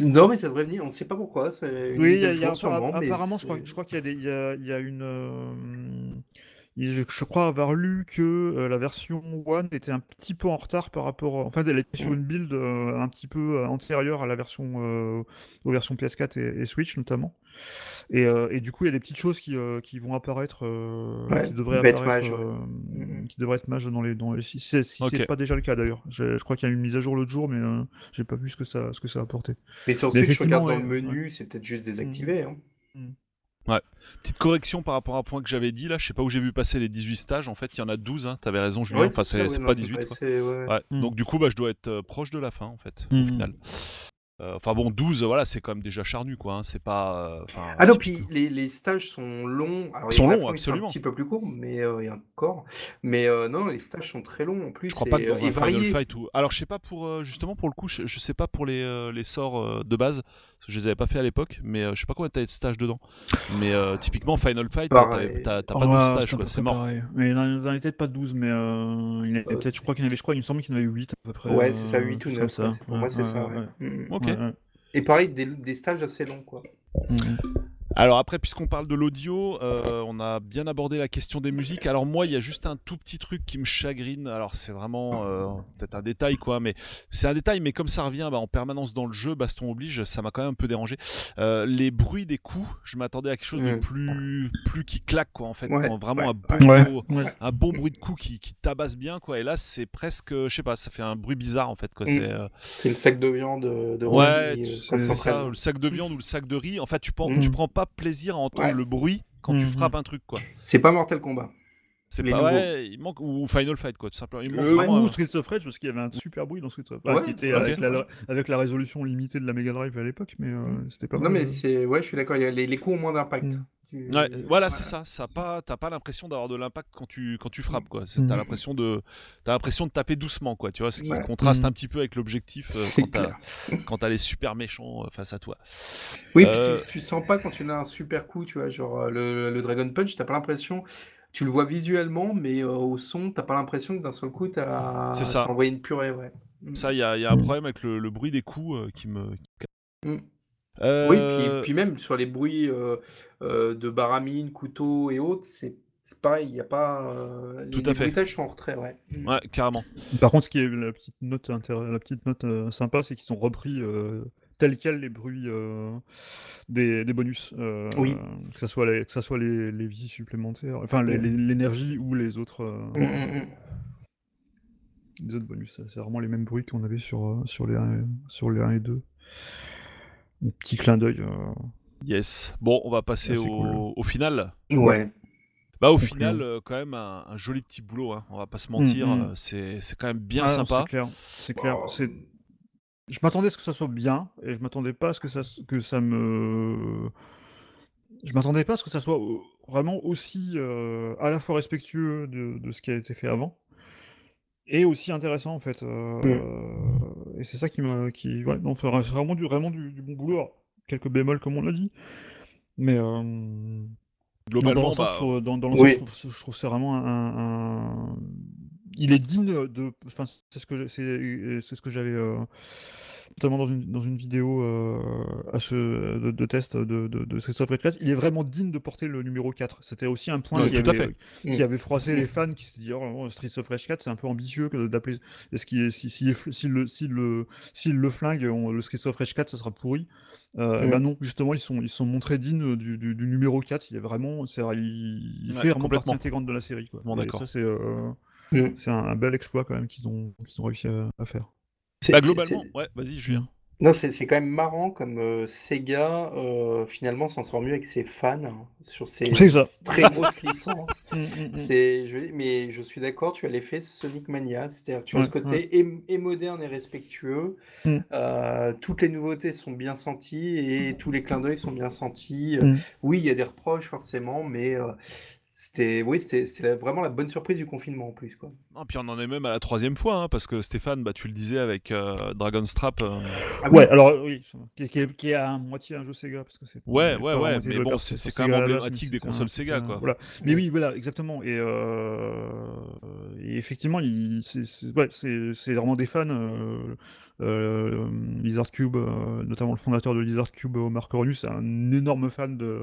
Non, mais ça devrait venir, on ne sait pas pourquoi. c'est une Oui, y a, y a apparemment, je crois, je crois qu'il y y a, y a une. euh, je, je crois avoir lu que euh, la version One était un petit peu en retard par rapport. En fait, elle était sur une build euh, un petit peu euh, antérieure à la version euh, aux versions PS4 et, et Switch notamment. Et, euh, et du coup, il y a des petites choses qui, euh, qui vont apparaître, euh, Ouais, qui devraient apparaître, mage, ouais. euh, Mhm. qui devraient être mages dans les dans les. Si c'est pas déjà le cas d'ailleurs. Je, je crois qu'il y a eu une mise à jour l'autre jour, mais euh, j'ai pas vu ce que ça ce que ça a apporté. Mais sur Switch, je regarde dans le ouais, menu, c'est peut-être juste désactivé. hein. Petite correction par rapport à un point que j'avais dit là, je sais pas où j'ai vu passer les 18 stages, en fait il y en a 12, hein. t'avais raison Julien, Ouais, enfin c'est ouais, non, pas c'est 18 quoi. assez- ouais. Ouais. Mm. Donc du coup bah je dois être euh, proche de la fin en fait, au Mm. final. Euh, Enfin bon, 12, voilà, c'est quand même déjà charnu, quoi. hein, C'est pas. euh, Ah non, puis les, les stages sont longs. Alors, Ils sont longs, absolument. Un petit peu plus courts, mais euh, et encore. Mais euh, non, les stages sont très longs en plus. Je crois pas que dans un Final. Fight ou. Alors je sais pas pour justement pour le coup, je, je sais pas pour les, les sorts de base, parce que je les avais pas fait à l'époque, mais je sais pas combien t'as de stages dedans. Mais euh, typiquement Final Fight, Pareil. t'as t'as pas Ouais, 12 c'est stages, c'est mort. pareil. Mais il en avait peut-être pas 12, mais euh, il y en avait Euh, peut-être, je crois qu'il y en avait, je crois, il me semble qu'il y en avait 8 à peu près. Ouais, c'est ça, euh, 8 ou quelque 9. chose comme Pour moi, c'est ça. ouais, ouais, ouais. Et pareil, des, des stages assez longs, quoi. Mhm. Alors après, puisqu'on parle de l'audio, euh, on a bien abordé la question des musiques. Alors moi, il y a juste un tout petit truc qui me chagrine. Alors c'est vraiment euh, peut-être un détail, quoi, mais c'est un détail. Mais comme ça revient bah, en permanence dans le jeu, baston oblige, ça m'a quand même un peu dérangé. Euh, les bruits des coups, je m'attendais à quelque chose de plus, plus qui claque, quoi, en fait. Ouais, vraiment ouais, un bon, Ouais, gros- ouais. un bon bruit de coups qui, qui tabasse bien, quoi. Et là, c'est presque, je sais pas, ça fait un bruit bizarre, en fait, quoi. Mm. C'est euh, C'est le sac de viande de, de Ouais, c'est ça, le sac de viande ou le sac de riz. En fait, tu prends, Mm. tu prends pas plaisir à entendre Ouais. le bruit quand tu Mhm. frappes un truc, quoi. C'est pas Mortal Kombat. C'est Les pas nouveaux. ouais, il manque ou Final Fight quoi, tout simplement. Il manque Euh, vraiment, Ou euh, Streets of Rage, parce qu'il y avait un super bruit dans Streets of Ouais, Rage, qui était ok. avec, la, avec la résolution limitée de la Mega Drive à l'époque, mais euh, c'était pas Non, mal. mais euh. c'est. Ouais, je suis d'accord. Les, les coups ont moins d'impact. Mm. Tu- Ouais, voilà, c'est ça. Ça a pas, t'as pas l'impression d'avoir de l'impact quand tu quand tu frappes quoi. T'as Mhm. l'impression de, t'as l'impression de taper doucement quoi. Tu vois, ce qui Ouais. contraste Mhm. un petit peu avec l'objectif euh, quand t'as clair. quand t'as les super méchants euh, face à toi. Oui, puis Euh, tu, tu sens pas quand tu as un super coup, tu vois, genre euh, le, le Dragon Punch, t'as pas l'impression. Tu le vois visuellement, mais euh, au son, t'as pas l'impression que d'un seul coup, t'as C'est ça. t'as envoyé une purée, ouais. Mm. Ça, il y y a un problème avec le, le bruit des coups euh, qui me. Mm. Euh, Oui, puis, puis même sur les bruits euh, euh, de baramine, couteau et autres, c'est c'est pareil, il y a pas. euh, les, Tout à les fait. bruitages sont en retrait, ouais. Mm. Ouais, carrément. Par contre, ce qui est la petite note, intér- la petite note euh, sympa, c'est qu'ils ont repris euh, tel quel les bruits euh, des, des bonus. euh, Oui. Que ce soit les, que ça soit les, les vies supplémentaires, enfin les- Mm. les- l'énergie ou les autres, euh, Mm, mm, mm. les autres bonus. C'est vraiment les mêmes bruits qu'on avait sur, euh, sur, les 1, sur les 1 et 2. Un petit clin d'œil. euh, Yes. Bon, on va passer Ah, au, cool. au final. Ouais. Bah au final, euh, quand même un, un joli petit boulot. Hein. On va pas se mentir. Mm, mm. euh, C'est c'est quand même bien ah, sympa. C'est clair. C'est clair. Bah, c'est- Je m'attendais à ce que ça soit bien, et je m'attendais pas à ce que ça, que ça me. Je m'attendais pas à ce que ça soit vraiment aussi euh, à la fois respectueux de, de ce qui a été fait avant, et aussi intéressant en fait. euh, Et c'est ça qui m'a. Qui... Ouais, non, c'est vraiment, du, vraiment du, du bon boulot. Alors, quelques bémols comme on l'a dit, mais. euh, dans Globalement, l'ensemble, bah, je trouve- dans- dans l'ensemble, Oui. je trouve, je trouve que c'est vraiment un, un- Il est digne de. Enfin, c'est ce que c'est ce que j'avais euh, notamment dans une dans une vidéo euh, à ce de, de test de de, de Streets of Rage 4. Il est vraiment digne de porter le numéro 4. C'était aussi un point qui, avait, Mm. avait froissé Mm. les fans qui s'étaient dit oh, Streets of Rage 4 c'est un peu ambitieux que d'appeler est-ce qu'il si si si le si le si le flingue on- le Streets of Rage 4 ça sera pourri. Euh, Mm. Bah non, justement, ils sont, ils sont montrés dignes du, du, du numéro 4. Il est vraiment, c'est, il, Ouais, fait vraiment partie intégrante de la série. Quoi. Bon, Et d'accord. ça, c'est, euh, Mm. c'est un, un bel exploit quand même qu'ils ont, qu'ils ont réussi à, à faire. C'est- bah, c'est- globalement, c'est- ouais, vas-y, Julien. Non, c'est c'est quand même marrant comme euh, Sega euh, finalement s'en sort mieux avec ses fans hein, sur ses C'est très grosses licences. C'est, je, mais je suis d'accord, tu as l'effet Sonic Mania, c'est-à-dire que tu as ce Ouais, côté et, et moderne et respectueux. Mm. Euh, toutes les nouveautés sont bien senties et tous les clins d'œil sont bien sentis. Mm. Oui, il y a des reproches forcément, mais euh, c'était, oui, c'était, vraiment la bonne surprise du confinement en plus, quoi. Ah, puis on en est même à la troisième fois, hein, parce que Stéphane, bah, tu le disais avec euh, Dragonstrap. euh, Ah Ouais, alors oui, qui, qui est, qui est à moitié un jeu Sega parce que c'est. Ouais, ouais, ouais, mais bon, c'est- quand même emblématique des consoles un- Sega, un- quoi. Voilà. Mais oui, voilà, exactement. Et, euh, et effectivement, il- c'est ouais, vraiment des fans. Euh, Lizard Cube, euh, notamment le fondateur de Lizard Cube, Omar Cornus, c'est un énorme fan de,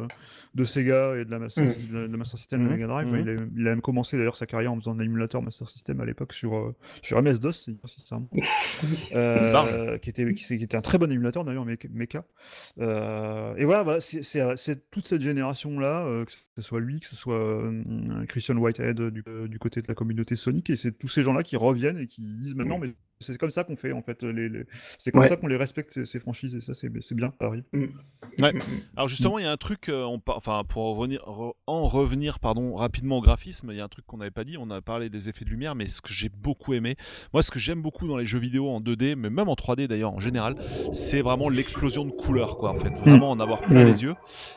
de Sega et de la Master, Mm. de la- de la Master System et de Mhm, Mega Drive. mhm. Il, a, il a même commencé d'ailleurs sa carrière en faisant un émulateur Master System à l'époque sur, euh, sur MS-DOS. Euh, qui, était, qui, qui était un très bon émulateur d'ailleurs, Mecha. Euh, et voilà, voilà, c'est- toute cette génération-là, euh, que ce soit lui, que ce soit euh, Christian Whitehead du, euh, du côté de la communauté Sonic, et c'est tous ces gens-là qui reviennent et qui disent maintenant, mais c'est comme ça qu'on fait en fait. Les, les- C'est comme Ouais. ça qu'on les respecte ces, ces franchises et ça c'est bien, ça arrive. Mm. Ouais. Mm, mm. Alors justement, il y a un truc, euh, on par- enfin pour en revenir, re- en revenir pardon, rapidement au graphisme, il y a un truc qu'on n'avait pas dit, on a parlé des effets de lumière, mais ce que j'ai beaucoup aimé, moi ce que j'aime beaucoup dans les jeux vidéo en 2D, mais même en 3D d'ailleurs en général, c'est vraiment l'explosion de couleurs quoi en fait, vraiment en avoir plein les yeux.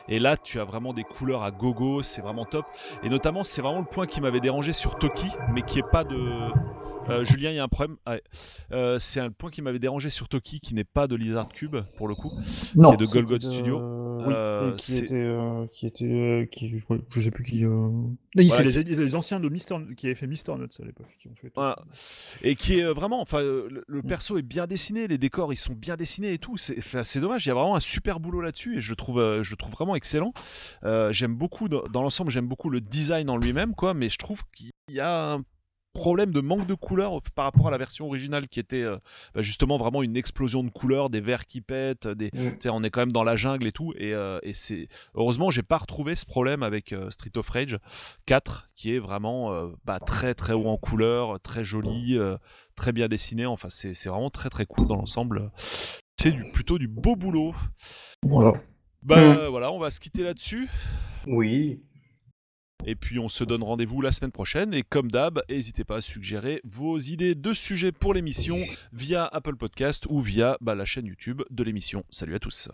Et là tu as vraiment des couleurs à gogo, c'est vraiment top. Et notamment c'est vraiment le point qui m'avait dérangé sur Toki, mais qui est pas de... Euh, Julien, il y a un problème. Ouais. Euh, c'est un point qui m'avait dérangé sur Toki, qui n'est pas de Lizard Cube pour le coup. Non, de c'était Golgot Studio. oui, Euh, qui était, euh, qui était, euh, qui, je, je sais plus qui. euh, Il Voilà, les, les anciens de Mister, qui avaient fait Mister Nuts à l'époque, qui ont fait. Voilà. Et qui est euh, vraiment, enfin, le, le perso est bien dessiné, les décors ils sont bien dessinés et tout. C'est, c'est dommage, il y a vraiment un super boulot là-dessus et je le trouve, euh, je le trouve vraiment excellent. Euh, j'aime beaucoup, dans, dans l'ensemble, j'aime beaucoup le design en lui-même, quoi. Mais je trouve qu'il y a un problème de manque de couleurs par rapport à la version originale qui était euh, bah, justement vraiment une explosion de couleurs, des verts qui pètent, des, Mm. on est quand même dans la jungle et tout. Et, euh, et c'est heureusement, j'ai pas retrouvé ce problème avec euh, Street of Rage 4, qui est vraiment euh, bah, très très haut en couleurs, très joli, très bien dessiné. Enfin, c'est vraiment très très cool dans l'ensemble. C'est du, plutôt du beau boulot. Voilà. Bah voilà, on va se quitter là-dessus. Oui. Et puis on se donne rendez-vous la semaine prochaine. Et comme d'hab, n'hésitez pas à suggérer vos idées de sujets pour l'émission via Apple Podcast ou via bah, la chaîne YouTube de l'émission. Salut à tous.